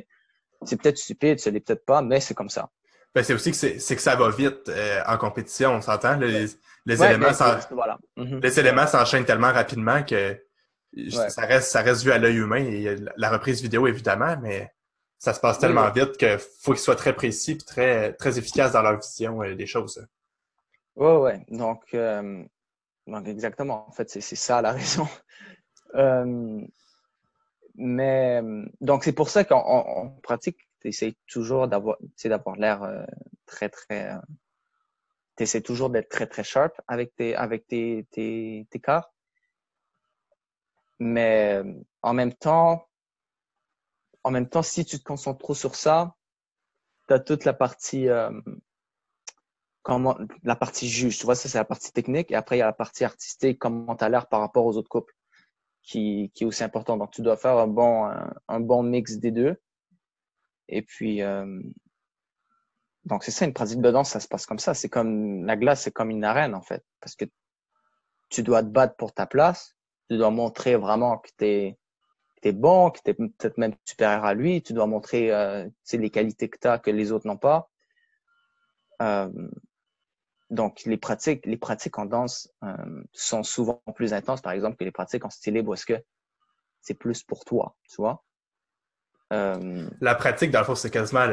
C'est peut-être stupide, ce n'est peut-être pas, mais c'est comme ça. Ben, c'est aussi que, c'est, que ça va vite euh, en compétition, on s'entend? Les, les, éléments ben, mhm. les éléments s'enchaînent tellement rapidement que ça, reste, ça reste vu à l'œil humain. Et la reprise vidéo, évidemment, mais ça se passe tellement vite qu'il faut qu'ils soient très précis et très, très efficaces dans leur vision euh, des choses. Oui, oui. Donc, euh, donc, exactement. En fait, c'est, ça la raison. mais donc, c'est pour ça qu'en pratique, tu essaies toujours d'avoir d'avoir l'air euh, très, très. Euh, tu essaies toujours d'être très, très sharp avec tes, avec tes, tes, tes cartes. Mais en même temps, en même temps, si tu te concentres trop sur ça, tu as toute la partie euh, comment la partie juge, tu vois, ça c'est la partie technique et après il y a la partie artistique, comment tu as l'air par rapport aux autres couples qui, qui est aussi important. Donc tu dois faire un bon un bon mix des deux. Et puis, euh, donc c'est ça, une pratique de danse, ça se passe comme ça. C'est comme la glace, c'est comme une arène en fait, parce que tu dois te battre pour ta place, tu dois montrer vraiment que tu es, es, bon, que tu es peut-être même supérieur à lui, tu dois montrer euh, les qualités que tu as que les autres n'ont pas. Euh, donc les pratiques, les pratiques en danse euh, sont souvent plus intenses, par exemple, que les pratiques en style libre, parce que c'est plus pour toi, tu vois. Euh, la pratique, dans le fond, c'est quasiment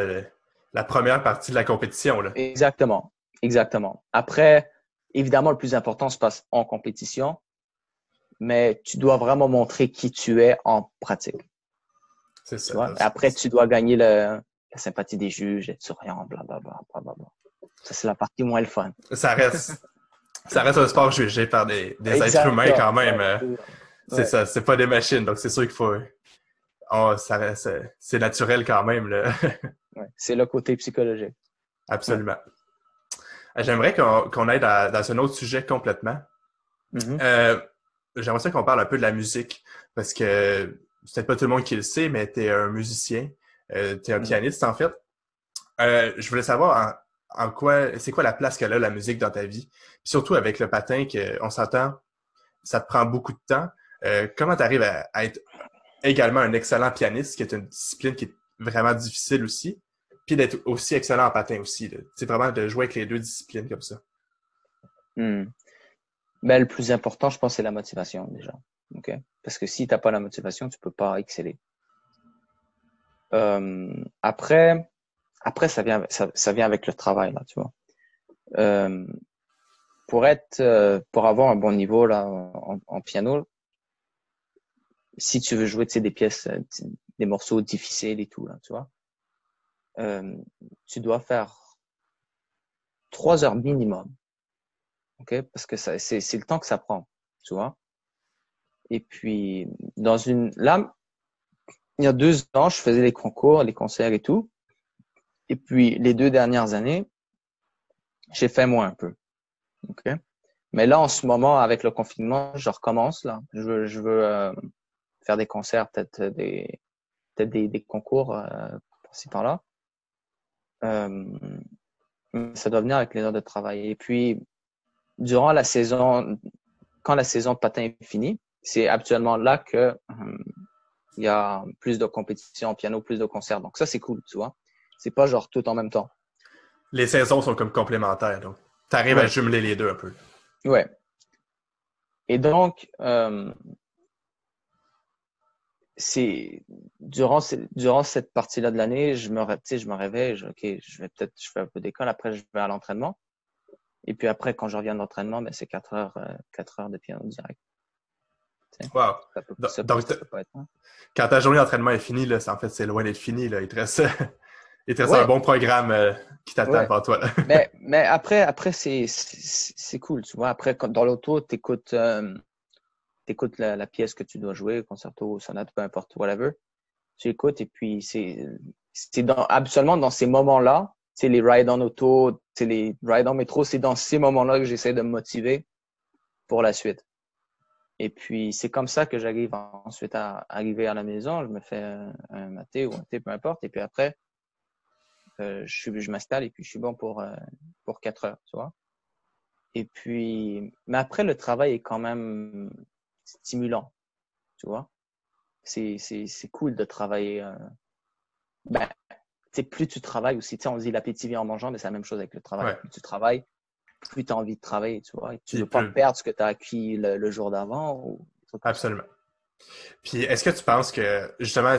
la première partie de la compétition. Là. Exactement. Exactement. Après, évidemment, le plus important se passe en compétition, mais tu dois vraiment montrer qui tu es en pratique. C'est ça. Après, tu dois gagner la sympathie des juges, être souriant, blablabla. Ça, c'est la partie moins le fun. Ça reste, ça reste un sport jugé par des, des êtres humains quand même. C'est ça, c'est pas des machines, donc c'est sûr qu'il faut, oh, c'est naturel quand même. c'est le côté psychologique. Absolument. Euh, j'aimerais qu'on aille dans, un autre sujet complètement. Mm-hmm. Euh, j'aimerais ça qu'on parle un peu de la musique parce que c'est peut-être pas tout le monde qui le sait, mais tu es un musicien, euh, tu es un mm-hmm. pianiste en fait. je voulais savoir en, quoi, c'est quoi la place qu'elle a la musique dans ta vie, surtout avec le patin qu'on s'entend, ça te prend beaucoup de temps. comment tu arrives à, être également un excellent pianiste, qui est une discipline qui est vraiment difficile aussi, puis d'être aussi excellent en patin aussi. C'est vraiment de jouer avec les deux disciplines comme ça. Hmm. Ben, le plus important, je pense, c'est la motivation déjà. Parce que si tu n'as pas la motivation, tu ne peux pas exceller. Euh, après, après ça, vient, ça, vient avec le travail, là, tu vois. Euh, pour être, euh, pour avoir un bon niveau là en piano, si tu veux jouer des pièces, des morceaux difficiles et tout, là, tu vois, tu dois faire trois heures minimum. OK? Parce que c'est, le temps que ça prend, tu vois. Et puis, dans une, là, il y a deux ans, je faisais les concours, les concerts et tout. Et puis, les deux dernières années, j'ai fait moins un peu. OK? Mais là, en ce moment, avec le confinement, je recommence, là. Je veux, je veux, euh, faire des concerts, peut-être des, peut des, des, concours euh, par-ci par-là. Euh, Ça doit venir avec les heures de travail. Et puis, durant la saison, quand la saison de patin est finie, c'est actuellement là que hum, il y a plus de compétition en piano, plus de concerts. Donc ça, c'est cool, tu vois. C'est pas genre tout en même temps. Les saisons sont comme complémentaires, donc tu arrives à jumeler les deux un peu. Ouais. Et donc, euh, c'est durant, durant cette partie-là de l'année, je me, je me réveille, je, ok, je vais peut-être, je fais un peu d'école, après je vais à l'entraînement. Et puis après, quand je reviens de l'entraînement, ben, c'est 4 heures, euh, 4 heures de piano direct. Wow. donc, quand ta journée d'entraînement est finie, là, en fait, c'est loin d'être fini. Là. Il te reste, il te reste un bon programme euh, qui t'attend ouais. toi. mais, mais, après, après c'est cool. Tu vois, après, dans l'auto, tu écoutes, euh, écoutes la, la, pièce que tu dois jouer, concerto, sonate, peu importe, whatever. Tu écoutes et puis c'est absolument dans ces moments-là, c'est les rides en auto, les rides en métro, c'est dans ces moments-là que j'essaie de me motiver pour la suite. Et puis, c'est comme ça que j'arrive ensuite à arriver à la maison. Je me fais un, maté ou un thé, peu importe. Et puis après, euh, je, je m'installe et puis je suis bon pour, euh, pour quatre heures, tu vois. Et puis, mais après, le travail est quand même stimulant, tu vois. C'est, c'est, c'est cool de travailler. Euh... Ben, plus tu travailles aussi, tu sais, on dit l'appétit vient en mangeant, mais c'est la même chose avec le travail. Plus tu travailles, plus tu as envie de travailler, tu vois. tu ne veux pas perdre ce que tu as acquis le, jour d'avant. Ou... Absolument. Puis, est-ce que tu penses que, justement,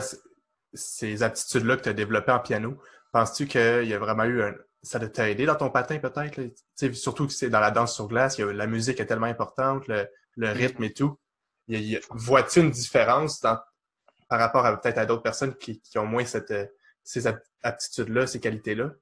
ces aptitudes-là que tu as développées en piano, penses-tu qu'il y a vraiment eu un... Ça t'a aidé dans ton patin, peut-être? Surtout que c'est dans la danse sur glace, la musique est tellement importante, le, rythme et tout. Vois-tu une différence par rapport à peut-être à d'autres personnes qui, ont moins cette, ces aptitudes-là, ces qualités-là?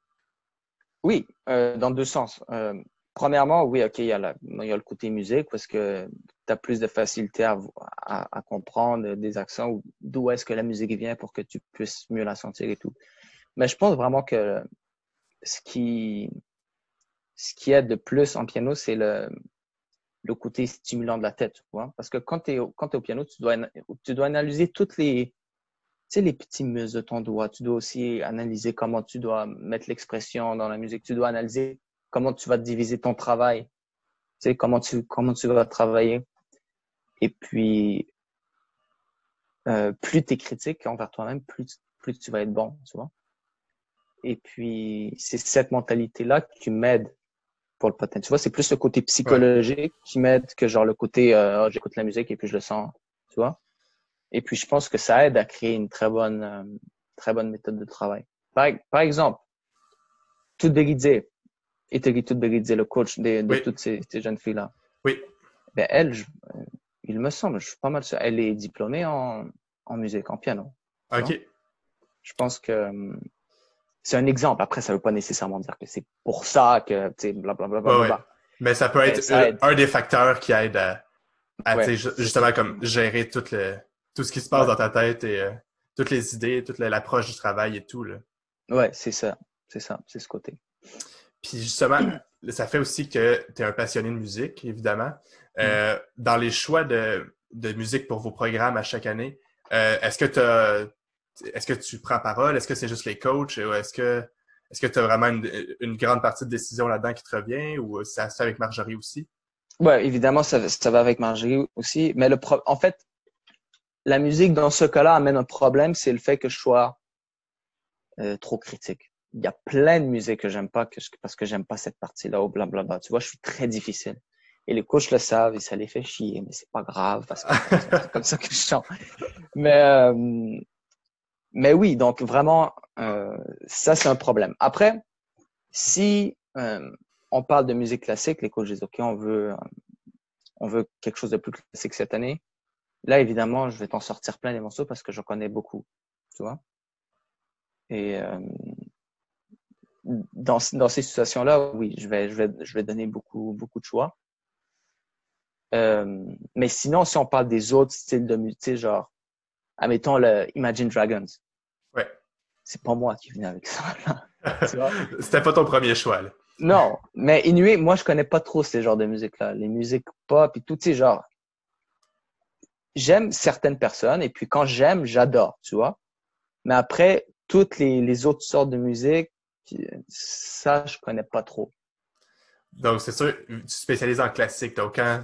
Oui, euh, dans deux sens. Euh, Premièrement, oui, OK, il y, a le côté musique parce que tu as plus de facilité à, comprendre des accents ou d'où est-ce que la musique vient pour que tu puisses mieux la sentir et tout. Mais je pense vraiment que ce qui, ce qui aide de plus en piano, c'est le, le côté stimulant de la tête, tu vois? Parce que quand tu es, es au piano, tu dois, tu dois analyser toutes les, sais, les petits muscles de ton doigt. Tu dois aussi analyser comment tu dois mettre l'expression dans la musique. Tu dois analyser comment tu vas diviser ton travail, tu sais, comment tu, comment tu vas travailler. Et puis, euh, plus tu es critique envers toi-même, plus, plus tu vas être bon, tu vois. Et puis, c'est cette mentalité-là qui m'aide pour le patin. Tu vois, c'est plus le côté psychologique qui m'aide que genre le côté euh, oh, j'écoute la musique et puis je le sens, tu vois. Et puis, je pense que ça aide à créer une très bonne, euh, très bonne méthode de travail. Par, par exemple, tout déguisé, Itagito disait le coach de, de toutes ces, ces jeunes filles-là. Oui. Ben, elle, euh, il me semble, je suis pas mal sûr, elle est diplômée en, en musique, en piano. OK. Je pense que euh, c'est un exemple. Après, ça veut pas nécessairement dire que c'est pour ça que, tu sais, blablabla. Ouais, ouais. Mais ça peut être un, des facteurs qui aide à, à justement, comme gérer tout, le, tout ce qui se passe dans ta tête et euh, toutes les idées, toute l'approche du travail et tout. Là. Ouais, c'est ça. C'est ça. C'est ce côté. Puis justement, ça fait aussi que tu es un passionné de musique, évidemment. Euh, mm. Dans les choix de, musique pour vos programmes à chaque année, euh, est-ce que est-ce que tu prends parole? Est-ce que c'est juste les coachs? Ou est-ce que est-ce que tu as vraiment une, grande partie de décision là-dedans qui te revient? Ou ça se fait avec Marjorie aussi? Oui, évidemment, ça, va avec Marjorie aussi. Mais le en fait, la musique dans ce cas-là amène un problème, c'est le fait que je sois euh, trop critique il y a plein de musique que j'aime pas que parce que j'aime pas cette partie-là ou blablabla. Tu vois, je suis très difficile. Et les coachs le savent et ça les fait chier, mais c'est pas grave parce que c'est comme ça que je chante. Mais, euh, mais oui, donc vraiment, euh, ça c'est un problème. Après, si euh, on parle de musique classique, les coachs disent OK, on veut, euh, on veut quelque chose de plus classique cette année. Là, évidemment, je vais t'en sortir plein des morceaux parce que je connais beaucoup, tu vois. Et euh, dans, dans ces situations-là, oui, je vais, je, vais, je vais donner beaucoup, beaucoup de choix. Euh, mais sinon, si on parle des autres styles de musique, genre, admettons le Imagine Dragons. Ouais. C'est pas moi qui venais avec ça. C'était pas ton premier choix. Là. Non, mais Inuit, moi, je connais pas trop ces genres de musique-là. Les musiques pop et tout, ces genres. J'aime certaines personnes et puis quand j'aime, j'adore, tu vois. Mais après, toutes les, les autres sortes de musique, ça, je connais pas trop. Donc, c'est sûr, tu spécialises en classique. Donc, quand,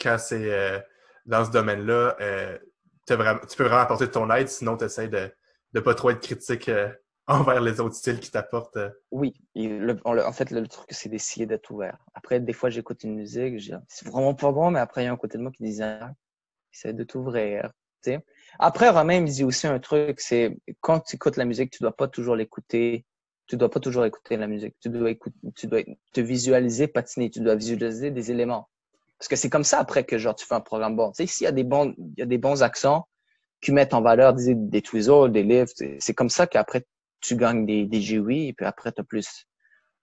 quand c'est euh, dans ce domaine-là, euh, tu peux vraiment apporter ton aide, sinon tu essaies de ne pas trop être critique euh, envers les autres styles qui t'apportent. Oui, en fait, le, truc, c'est d'essayer d'être ouvert. Après, des fois, j'écoute une musique, c'est vraiment pas bon, mais après, il y a un côté de moi qui dit ah, essaie de t'ouvrir. Après, Romain me dit aussi un truc, c'est quand tu écoutes la musique, tu dois pas toujours l'écouter. Tu dois pas toujours écouter la musique. Tu dois écouter, tu dois te visualiser patiner. Tu dois visualiser des éléments. Parce que c'est comme ça après que genre tu fais un programme bon. Tu sais, s'il y a des bons, il y a des bons accents qui mettent en valeur des, des tweezers, des livres, c'est comme ça qu'après tu gagnes des, des GUI et puis après tu as plus,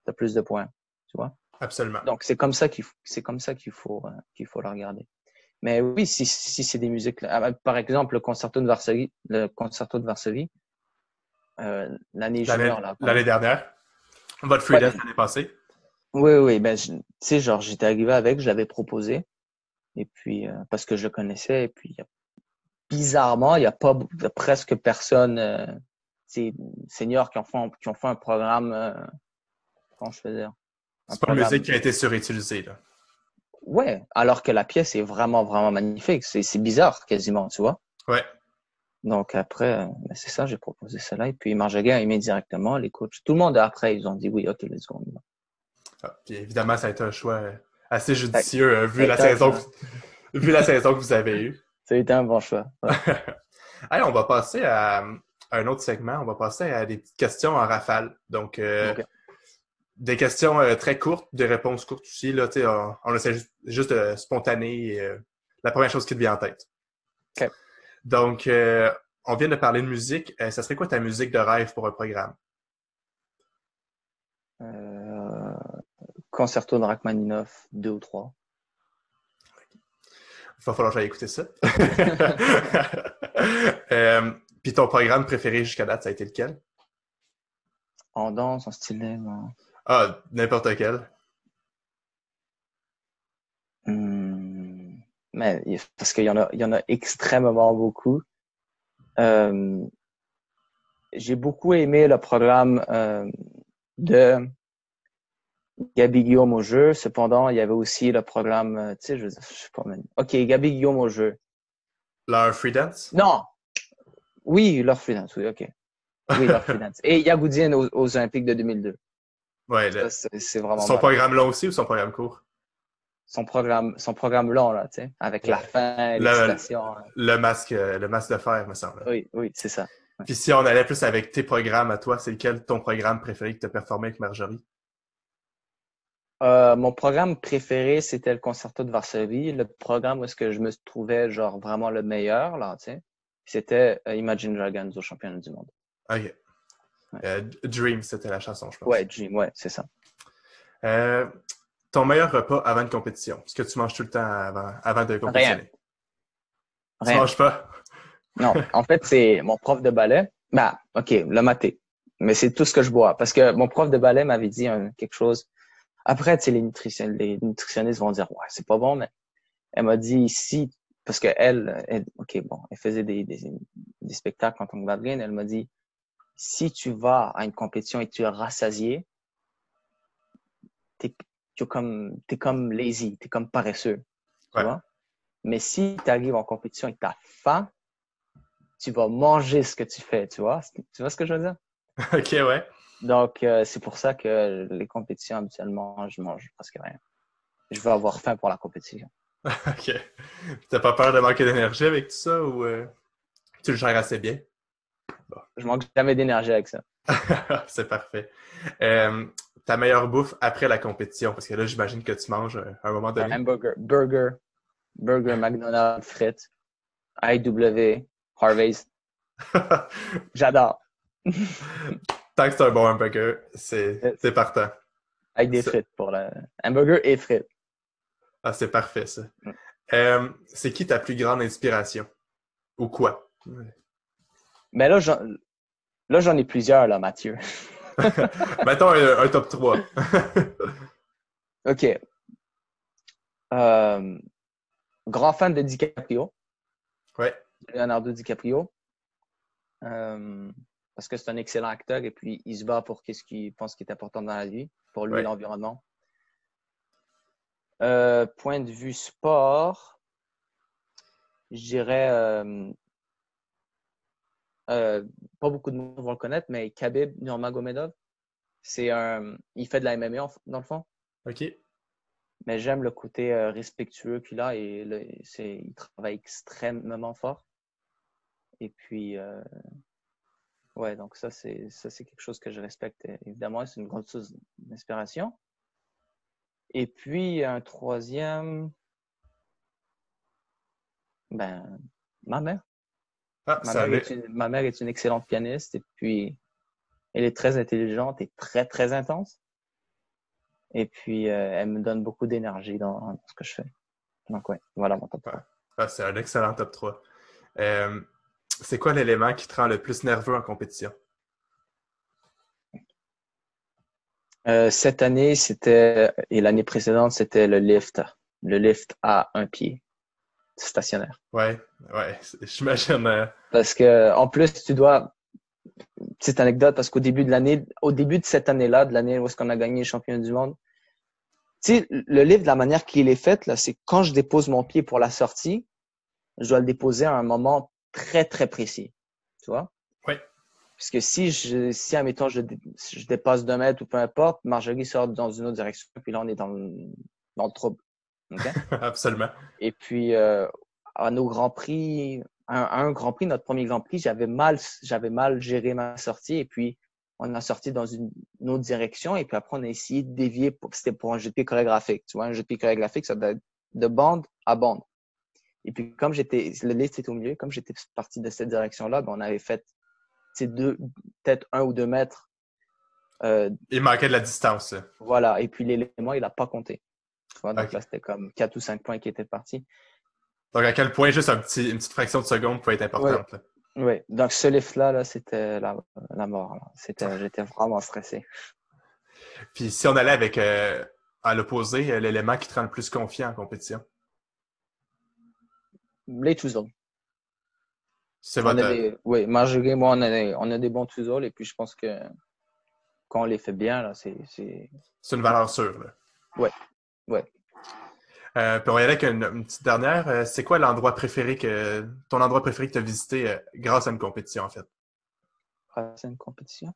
as plus de points. Tu vois? Absolument. Donc c'est comme ça qu'il c'est comme ça qu'il faut, euh, qu'il faut le regarder. Mais oui, si, si c'est des musiques, ah, par exemple, le concerto de Varsovie, le concerto de Varsovie, euh, l'année junior, là. L'année dernière? Votre freelance l'année passée? Oui, oui, ben, tu sais, genre, j'étais arrivé avec, je l'avais proposé. Et puis, euh, parce que je le connaissais, et puis, bizarrement, il n'y a pas presque personne, euh, seniors qui ont fait, qui ont fait un programme, euh, comment je faisais? C'est pas une musique qui a été surutilisée, là. Ouais, alors que la pièce est vraiment, vraiment magnifique. C'est bizarre, quasiment, tu vois. Ouais. Donc après, euh, ben, c'est ça, j'ai proposé cela. Et puis Marjaguin a aimé directement, les coachs. Tout le monde après, ils ont dit oui, ok, let's go. Ah, puis évidemment, ça a été un choix assez judicieux euh, vu, la saison, vu la saison que vous avez eue. Ça a été un bon choix. Allez, on va passer à, un autre segment. On va passer à des petites questions en rafale. Donc, euh, des questions euh, très courtes, des réponses courtes aussi. Là, on, on essaie juste, juste de spontaner euh, la première chose qui te vient en tête. Donc, euh, on vient de parler de musique. ça serait quoi ta musique de rêve pour un programme? concerto de Rachmaninoff, deux ou trois. Il va falloir que j'aille écouter ça. Puis ton programme préféré jusqu'à date, ça a été lequel? En danse, en style libre. Ah, n'importe quel. Hmm. mais parce qu'il y en a, il y en a extrêmement beaucoup. Euh, j'ai beaucoup aimé le programme euh, de Gabi Guillaume au jeu. Cependant, il y avait aussi le programme, euh, tu sais, je, je sais pas même. Ok, Gabi Guillaume au jeu. Leur freedance? Non. Oui, leur freedance, oui, ok. Oui, leur freedance. Et Yagoudine aux, aux Olympiques de 2002. Ouais, c'est vraiment. Son programme long aussi ou son programme court? Son programme, son programme long, là, tu sais, avec la fin, l'excitation. Hein. Le, masque, le masque de fer, me semble. Oui, oui, c'est ça. Puis si on allait plus avec tes programmes à toi, c'est lequel ton programme préféré que tu as performé avec Marjorie? Euh, mon programme préféré, c'était le concerto de Varsovie. Le programme où est-ce que je me trouvais genre vraiment le meilleur, là, tu sais, c'était euh, Imagine Dragons au championnat du monde. OK. Euh, Dream, c'était la chanson, je pense. Ouais, Dream, ouais, c'est ça. Euh, ton meilleur repas avant une compétition, ce que tu manges tout le temps avant, avant de compétitionner? Rien. Tu manges pas? non, en fait, c'est mon prof de ballet. Bah, OK, le maté. Mais c'est tout ce que je bois. Parce que mon prof de ballet m'avait dit quelque chose. Après, tu sais, les, les nutritionnistes vont dire, ouais, c'est pas bon, mais elle m'a dit, si, parce que elle, OK, bon, elle faisait des, des, des spectacles en tant que ballerine, elle m'a dit, si tu vas à une compétition et tu es rassasié, tu es, comme, es comme lazy, tu es comme paresseux. Tu vois? Mais si tu arrives en compétition et que tu as faim, tu vas manger ce que tu fais, tu vois? Tu vois ce que je veux dire? OK, ouais. Donc, euh, c'est pour ça que les compétitions, habituellement, je mange presque rien. Je veux avoir faim pour la compétition. OK. T'as pas peur de manquer d'énergie avec tout ça ou euh, tu le gères assez bien? Je manque jamais d'énergie avec ça. c'est parfait. Euh, ta meilleure bouffe après la compétition, parce que là, j'imagine que tu manges à un moment donné. Un hamburger, burger, burger, McDonald's, frites, IW, Harvey's. J'adore. Tant que c'est un bon hamburger, c'est partant. Avec des frites pour le hamburger et frites. Ah, c'est parfait ça. Mm. Euh, c'est qui ta plus grande inspiration? Ou quoi? Mais là, j'en ai plusieurs, là, Mathieu. Mettons un, top 3. OK. Euh, grand fan de DiCaprio. Ouais. Leonardo DiCaprio. Euh, parce que c'est un excellent acteur et puis il se bat pour ce qu'il pense qui est important dans la vie, pour lui l'environnement. Euh, point de vue sport, je dirais euh, euh, pas beaucoup de monde vont le connaître, mais Khabib Nurmagomedov, c'est un, il fait de la MMA dans le fond. Ok. Mais j'aime le côté respectueux qu'il a et il travaille extrêmement fort. Et puis, ouais, donc ça, c'est ça, c'est quelque chose que je respecte évidemment. C'est une grande source d'inspiration. Et puis, un troisième, ben, ma mère. Ah, ma, mère est une, ma mère est une excellente pianiste et puis elle est très intelligente et très, très intense. Et puis, euh, elle me donne beaucoup d'énergie dans, ce que je fais. Donc, ouais, voilà mon top 3. Ah, c'est un excellent top 3. Euh, c'est quoi l'élément qui te rend le plus nerveux en compétition? Euh, cette année, c'était, et l'année précédente, c'était le lift. Le lift à un pied stationnaire. Ouais, ouais, j'imagine. Euh, parce que, en plus, tu dois, petite anecdote, parce qu'au début de l'année, au début de cette année-là, de l'année où est-ce qu'on a gagné le championnat du monde, tu sais, le lift, de la manière qu'il est fait, là, c'est quand je dépose mon pied pour la sortie, je dois le déposer à un moment très, très précis. Tu vois? Oui. Parce que si, je, si admettons, je, je dépasse deux mètres ou peu importe, Marjorie sort dans une autre direction, puis là, on est dans le, dans le trouble. Absolument. Et puis, euh, à nos Grands Prix, à un, Grand Prix, notre premier Grand Prix, j'avais mal, j'avais mal géré ma sortie. Et puis, on a sorti dans une, autre direction. Et puis après, on a essayé de dévier. C'était pour un jeu de pied chorégraphique. Tu vois, un jeu de pied chorégraphique, ça doit être de bande à bande. Et puis, comme j'étais, le lift était au milieu, comme j'étais parti de cette direction-là, ben, on avait fait deux, peut-être un ou deux mètres. Euh, il manquait de la distance. Voilà. Et puis l'élément, il n'a pas compté. Donc là, c'était comme quatre ou cinq points qui étaient partis. Donc à quel point juste un petit, une petite fraction de seconde peut être importante. Oui. Donc ce lift-là, -là, c'était la, la, mort. J'étais vraiment stressé. Puis si on allait avec euh, à l'opposé, euh, l'élément qui te rend le plus confiant en compétition? Les tout c'est votre... oui, Marjorie moi, on a, des, on a des bons tout et puis je pense que quand on les fait bien, là, c'est. C'est une valeur sûre. Là. Ouais. Ouais. Euh, puis on va y aller avec une, petite dernière. Euh, c'est quoi l'endroit préféré que ton endroit préféré que tu as visité euh, grâce à une compétition, en fait? Grâce à une compétition?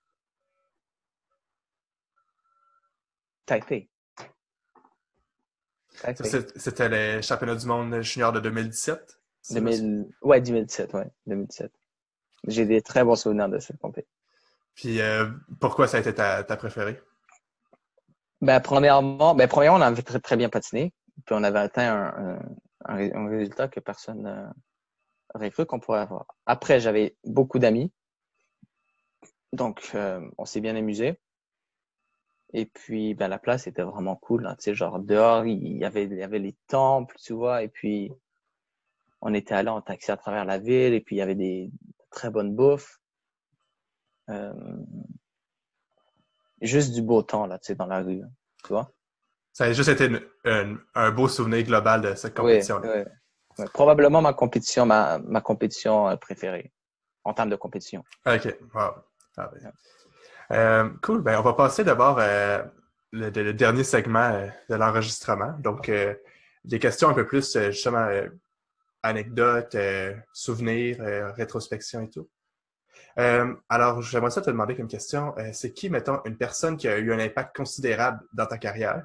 Taipei. C'était les championnats du monde junior de 2017? 2000... Ouais, 2017, ouais, 2017. J'ai des très bons souvenirs de cette compétition. Puis pourquoi ça a été ta, préférée? Ben, premièrement, ben, premièrement, on avait très, très bien patiné. Puis on avait atteint un, résultat que personne n'aurait cru qu'on pourrait avoir. Après, j'avais beaucoup d'amis. Donc, euh, on s'est bien amusé. Et puis, ben, la place était vraiment cool. Hein. Tu sais, genre, dehors, il y, avait, il y avait les temples, tu vois. Et puis, on était allé en taxi à travers la ville. Et puis, il y avait des très bonnes bouffes. Euh, juste du beau temps, là, tu sais, dans la rue. Tu vois? Ça a juste été un beau souvenir global de cette compétition-là. Probablement ma compétition, ma, ma compétition euh, préférée en termes de compétition. OK. Wow. Ah, ben. euh, cool. Ben, on va passer d'abord euh, le, dernier segment de l'enregistrement. Donc, des questions un peu plus, justement, anecdotes, souvenirs, rétrospection et tout. Alors, j'aimerais ça te demander comme question, c'est qui, mettons, une personne qui a eu un impact considérable dans ta carrière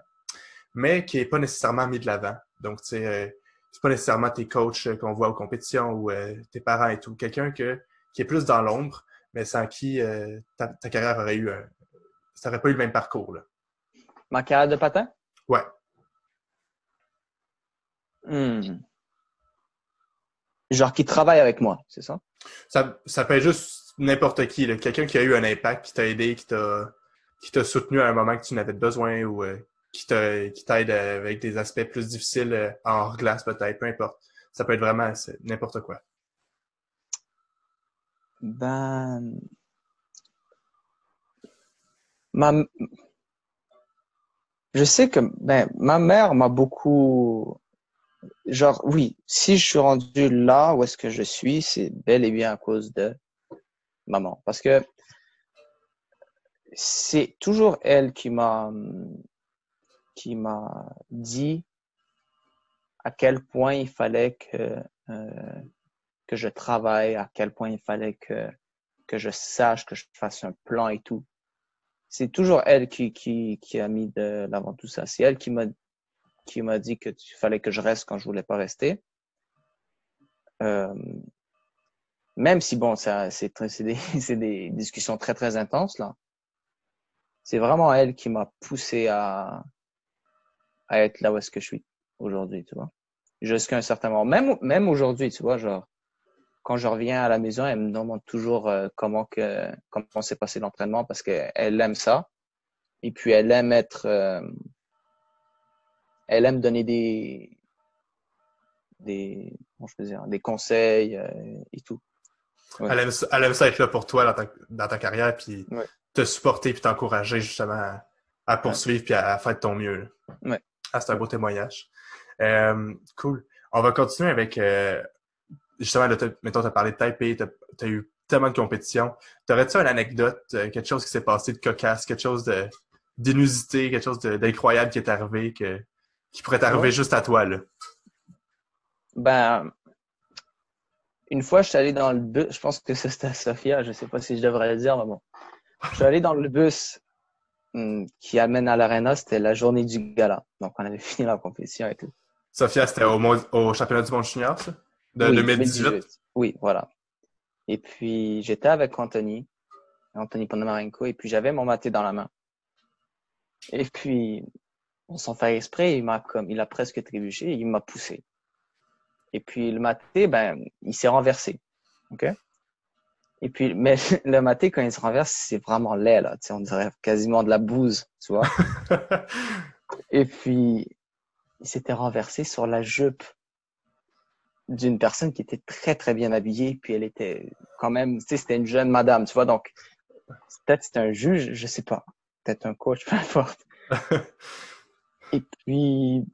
mais qui n'est pas nécessairement mis de l'avant? Donc, tu sais, euh, c'est pas nécessairement tes coachs euh, qu'on voit aux compétitions ou euh, tes parents et tout. Quelqu'un qui est plus dans l'ombre, mais sans qui ta, carrière aurait eu ça n'aurait pas eu le même parcours. Là. Ma carrière de patin? Ouais. Hmm. Genre qui travaille avec moi, c'est ça? ça? Ça peut être juste n'importe qui. Quelqu'un qui a eu un impact, qui t'a aidé, qui t'a qui t'a soutenu à un moment que tu n'avais besoin ou qui t'aide avec des aspects plus difficiles euh, en hors-glace peut-être, peu importe. Ça peut être vraiment n'importe quoi. Ben, ma... je sais que ben, ma mère m'a beaucoup, genre oui, si je suis rendu là où est-ce que je suis, c'est bel et bien à cause de maman. Parce que c'est toujours elle qui m'a qui m'a dit à quel point il fallait que euh, que je travaille, à quel point il fallait que que je sache, que je fasse un plan et tout. C'est toujours elle qui, qui, qui a mis de l'avant tout ça. C'est elle qui m'a qui m'a dit que fallait que je reste quand je voulais pas rester. Euh, même si bon, ça c'est des, des discussions très très intenses là c'est vraiment elle qui m'a poussé à, à être là où est-ce que je suis aujourd'hui, tu vois. Jusqu'à un certain moment. Même, même aujourd'hui, tu vois, genre, quand je reviens à la maison, elle me demande toujours euh, comment que, comment s'est passé l'entraînement parce qu'elle aime ça. Et puis, elle aime être, euh, elle aime donner des, des, comment je peux dire, des conseils euh, et tout. Elle, aime, elle, aime, ça être là pour toi dans ta, dans ta carrière, puis te supporter puis t'encourager justement à, poursuivre puis à, faire de ton mieux. Ouais. Ah, c'est un beau témoignage. Euh, cool. On va continuer avec euh, justement, mettons, tu as parlé de Taipei, tu as, eu tellement de compétitions. T'aurais-tu une anecdote, euh, quelque chose qui s'est passé de cocasse, quelque chose de d'inusité, quelque chose d'incroyable qui est arrivé, que, qui pourrait t'arriver juste à toi, là? Ben, une fois, je suis allé dans le bus, je pense que c'était à Sofia, je sais pas si je devrais le dire, mais bon. Je suis allé dans le bus hmm, qui amène à l'arena, c'était la journée du gala. Donc, on avait fini la compétition et tout. Sophia, c'était au, au, championnat du monde junior, ça? De oui, 2018? Oui, voilà. Et puis, j'étais avec Anthony, Anthony Ponomarenko, et puis j'avais mon maté dans la main. Et puis, on s'en fait exprès, il m'a comme, il a presque trébuché, il m'a poussé. Et puis, le maté, ben, il s'est renversé. OK? Et puis, mais le maté, quand il se renverse, c'est vraiment laid, là. Tu sais, on dirait quasiment de la bouse, tu vois? et puis, il s'était renversé sur la jupe d'une personne qui était très, très bien habillée. Puis elle était quand même, tu sais, c'était une jeune madame, tu vois? Donc, peut-être c'était un juge, je sais pas. Peut-être un coach, peu importe. et puis,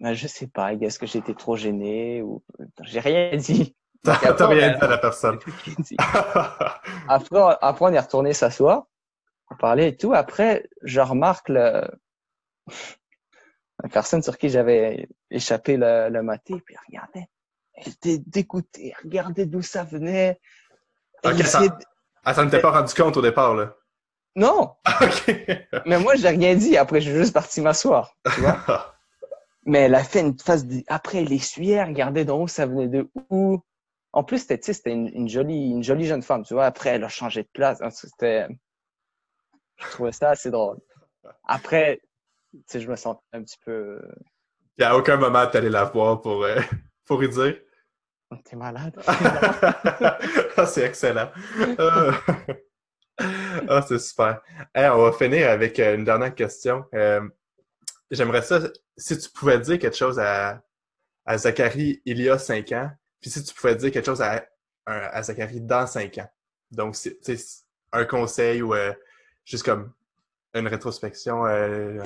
ben, je sais pas, est-ce que j'étais trop gêné ou j'ai rien dit. T'as rien dit à la personne. après, après, on est retourné s'asseoir, on parlait et tout. Après, je remarque le... la personne sur qui j'avais échappé le, le maté, puis regardait. Elle était dégoûtée, regardait d'où ça venait. Ok, ça... Ah, ça ne t'est pas rendu compte au départ, là? Non! ok. Mais moi, j'ai rien dit. Après, je suis juste parti m'asseoir, tu vois? Mais elle a fait une phase de... Après, elle essuyait, regardait d'où ça venait de où? En plus, c'était, c'était une, jolie, une jolie jeune femme, tu vois. Après, elle a changé de place. C'était, je trouvais ça assez drôle. Après, tu sais, je me sentais un petit peu. Il n'y a aucun moment tu allais la voir pour, euh, pour lui dire? Oh, t'es malade. Ah, c'est excellent. Ah, c'est super. on va finir avec euh, une dernière question. Euh, j'aimerais ça, si tu pouvais dire quelque chose à, à Zachary il y a cinq ans, puis si tu pouvais dire quelque chose à, à Zachary dans cinq ans. Donc, c'est un conseil ou euh, juste comme une rétrospection, euh,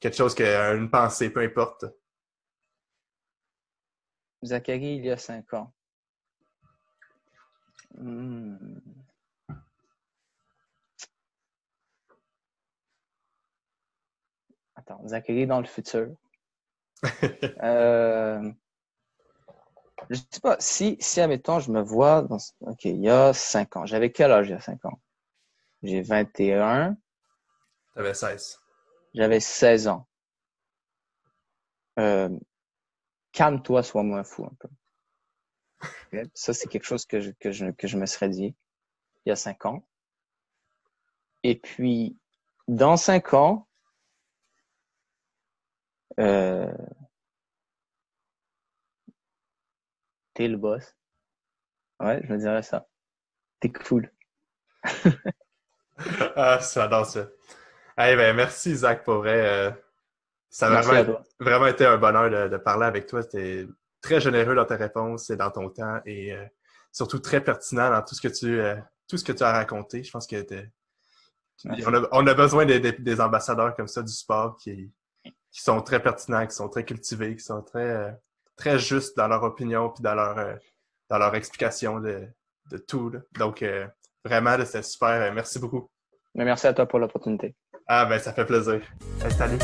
quelque chose, que, une pensée, peu importe. Zachary, il y a cinq ans. Hmm. Attends, Zachary dans le futur. euh, je sais pas, si, si, admettons, je me vois dans, OK, il y a 5 ans. J'avais quel âge il y a 5 ans? J'ai 21. J'avais 16. J'avais 16 ans. Euh, calme-toi, sois moins fou un peu. Ça, c'est quelque chose que je, que, je, que je me serais dit il y a 5 ans. Et puis, dans 5 ans, euh, T'es le boss. Ouais, je me dirais ça. T'es cool. ah, j'adore ça. Hey, ben, merci, Zach, pour vrai. Euh, ça a vraiment, vraiment, été un bonheur de, parler avec toi. C'était très généreux dans tes réponses et dans ton temps et euh, surtout très pertinent dans tout ce que tu, euh, tout ce que tu as raconté. Je pense que on a, on a, besoin des, ambassadeurs comme ça du sport qui, qui sont très pertinents, qui sont très cultivés, qui sont très très justes dans leur opinion puis dans leur, euh, dans leur explication de, de tout. Donc, euh, vraiment, c'était super. Merci beaucoup. merci à toi pour l'opportunité. Ah ben ça fait plaisir. salut.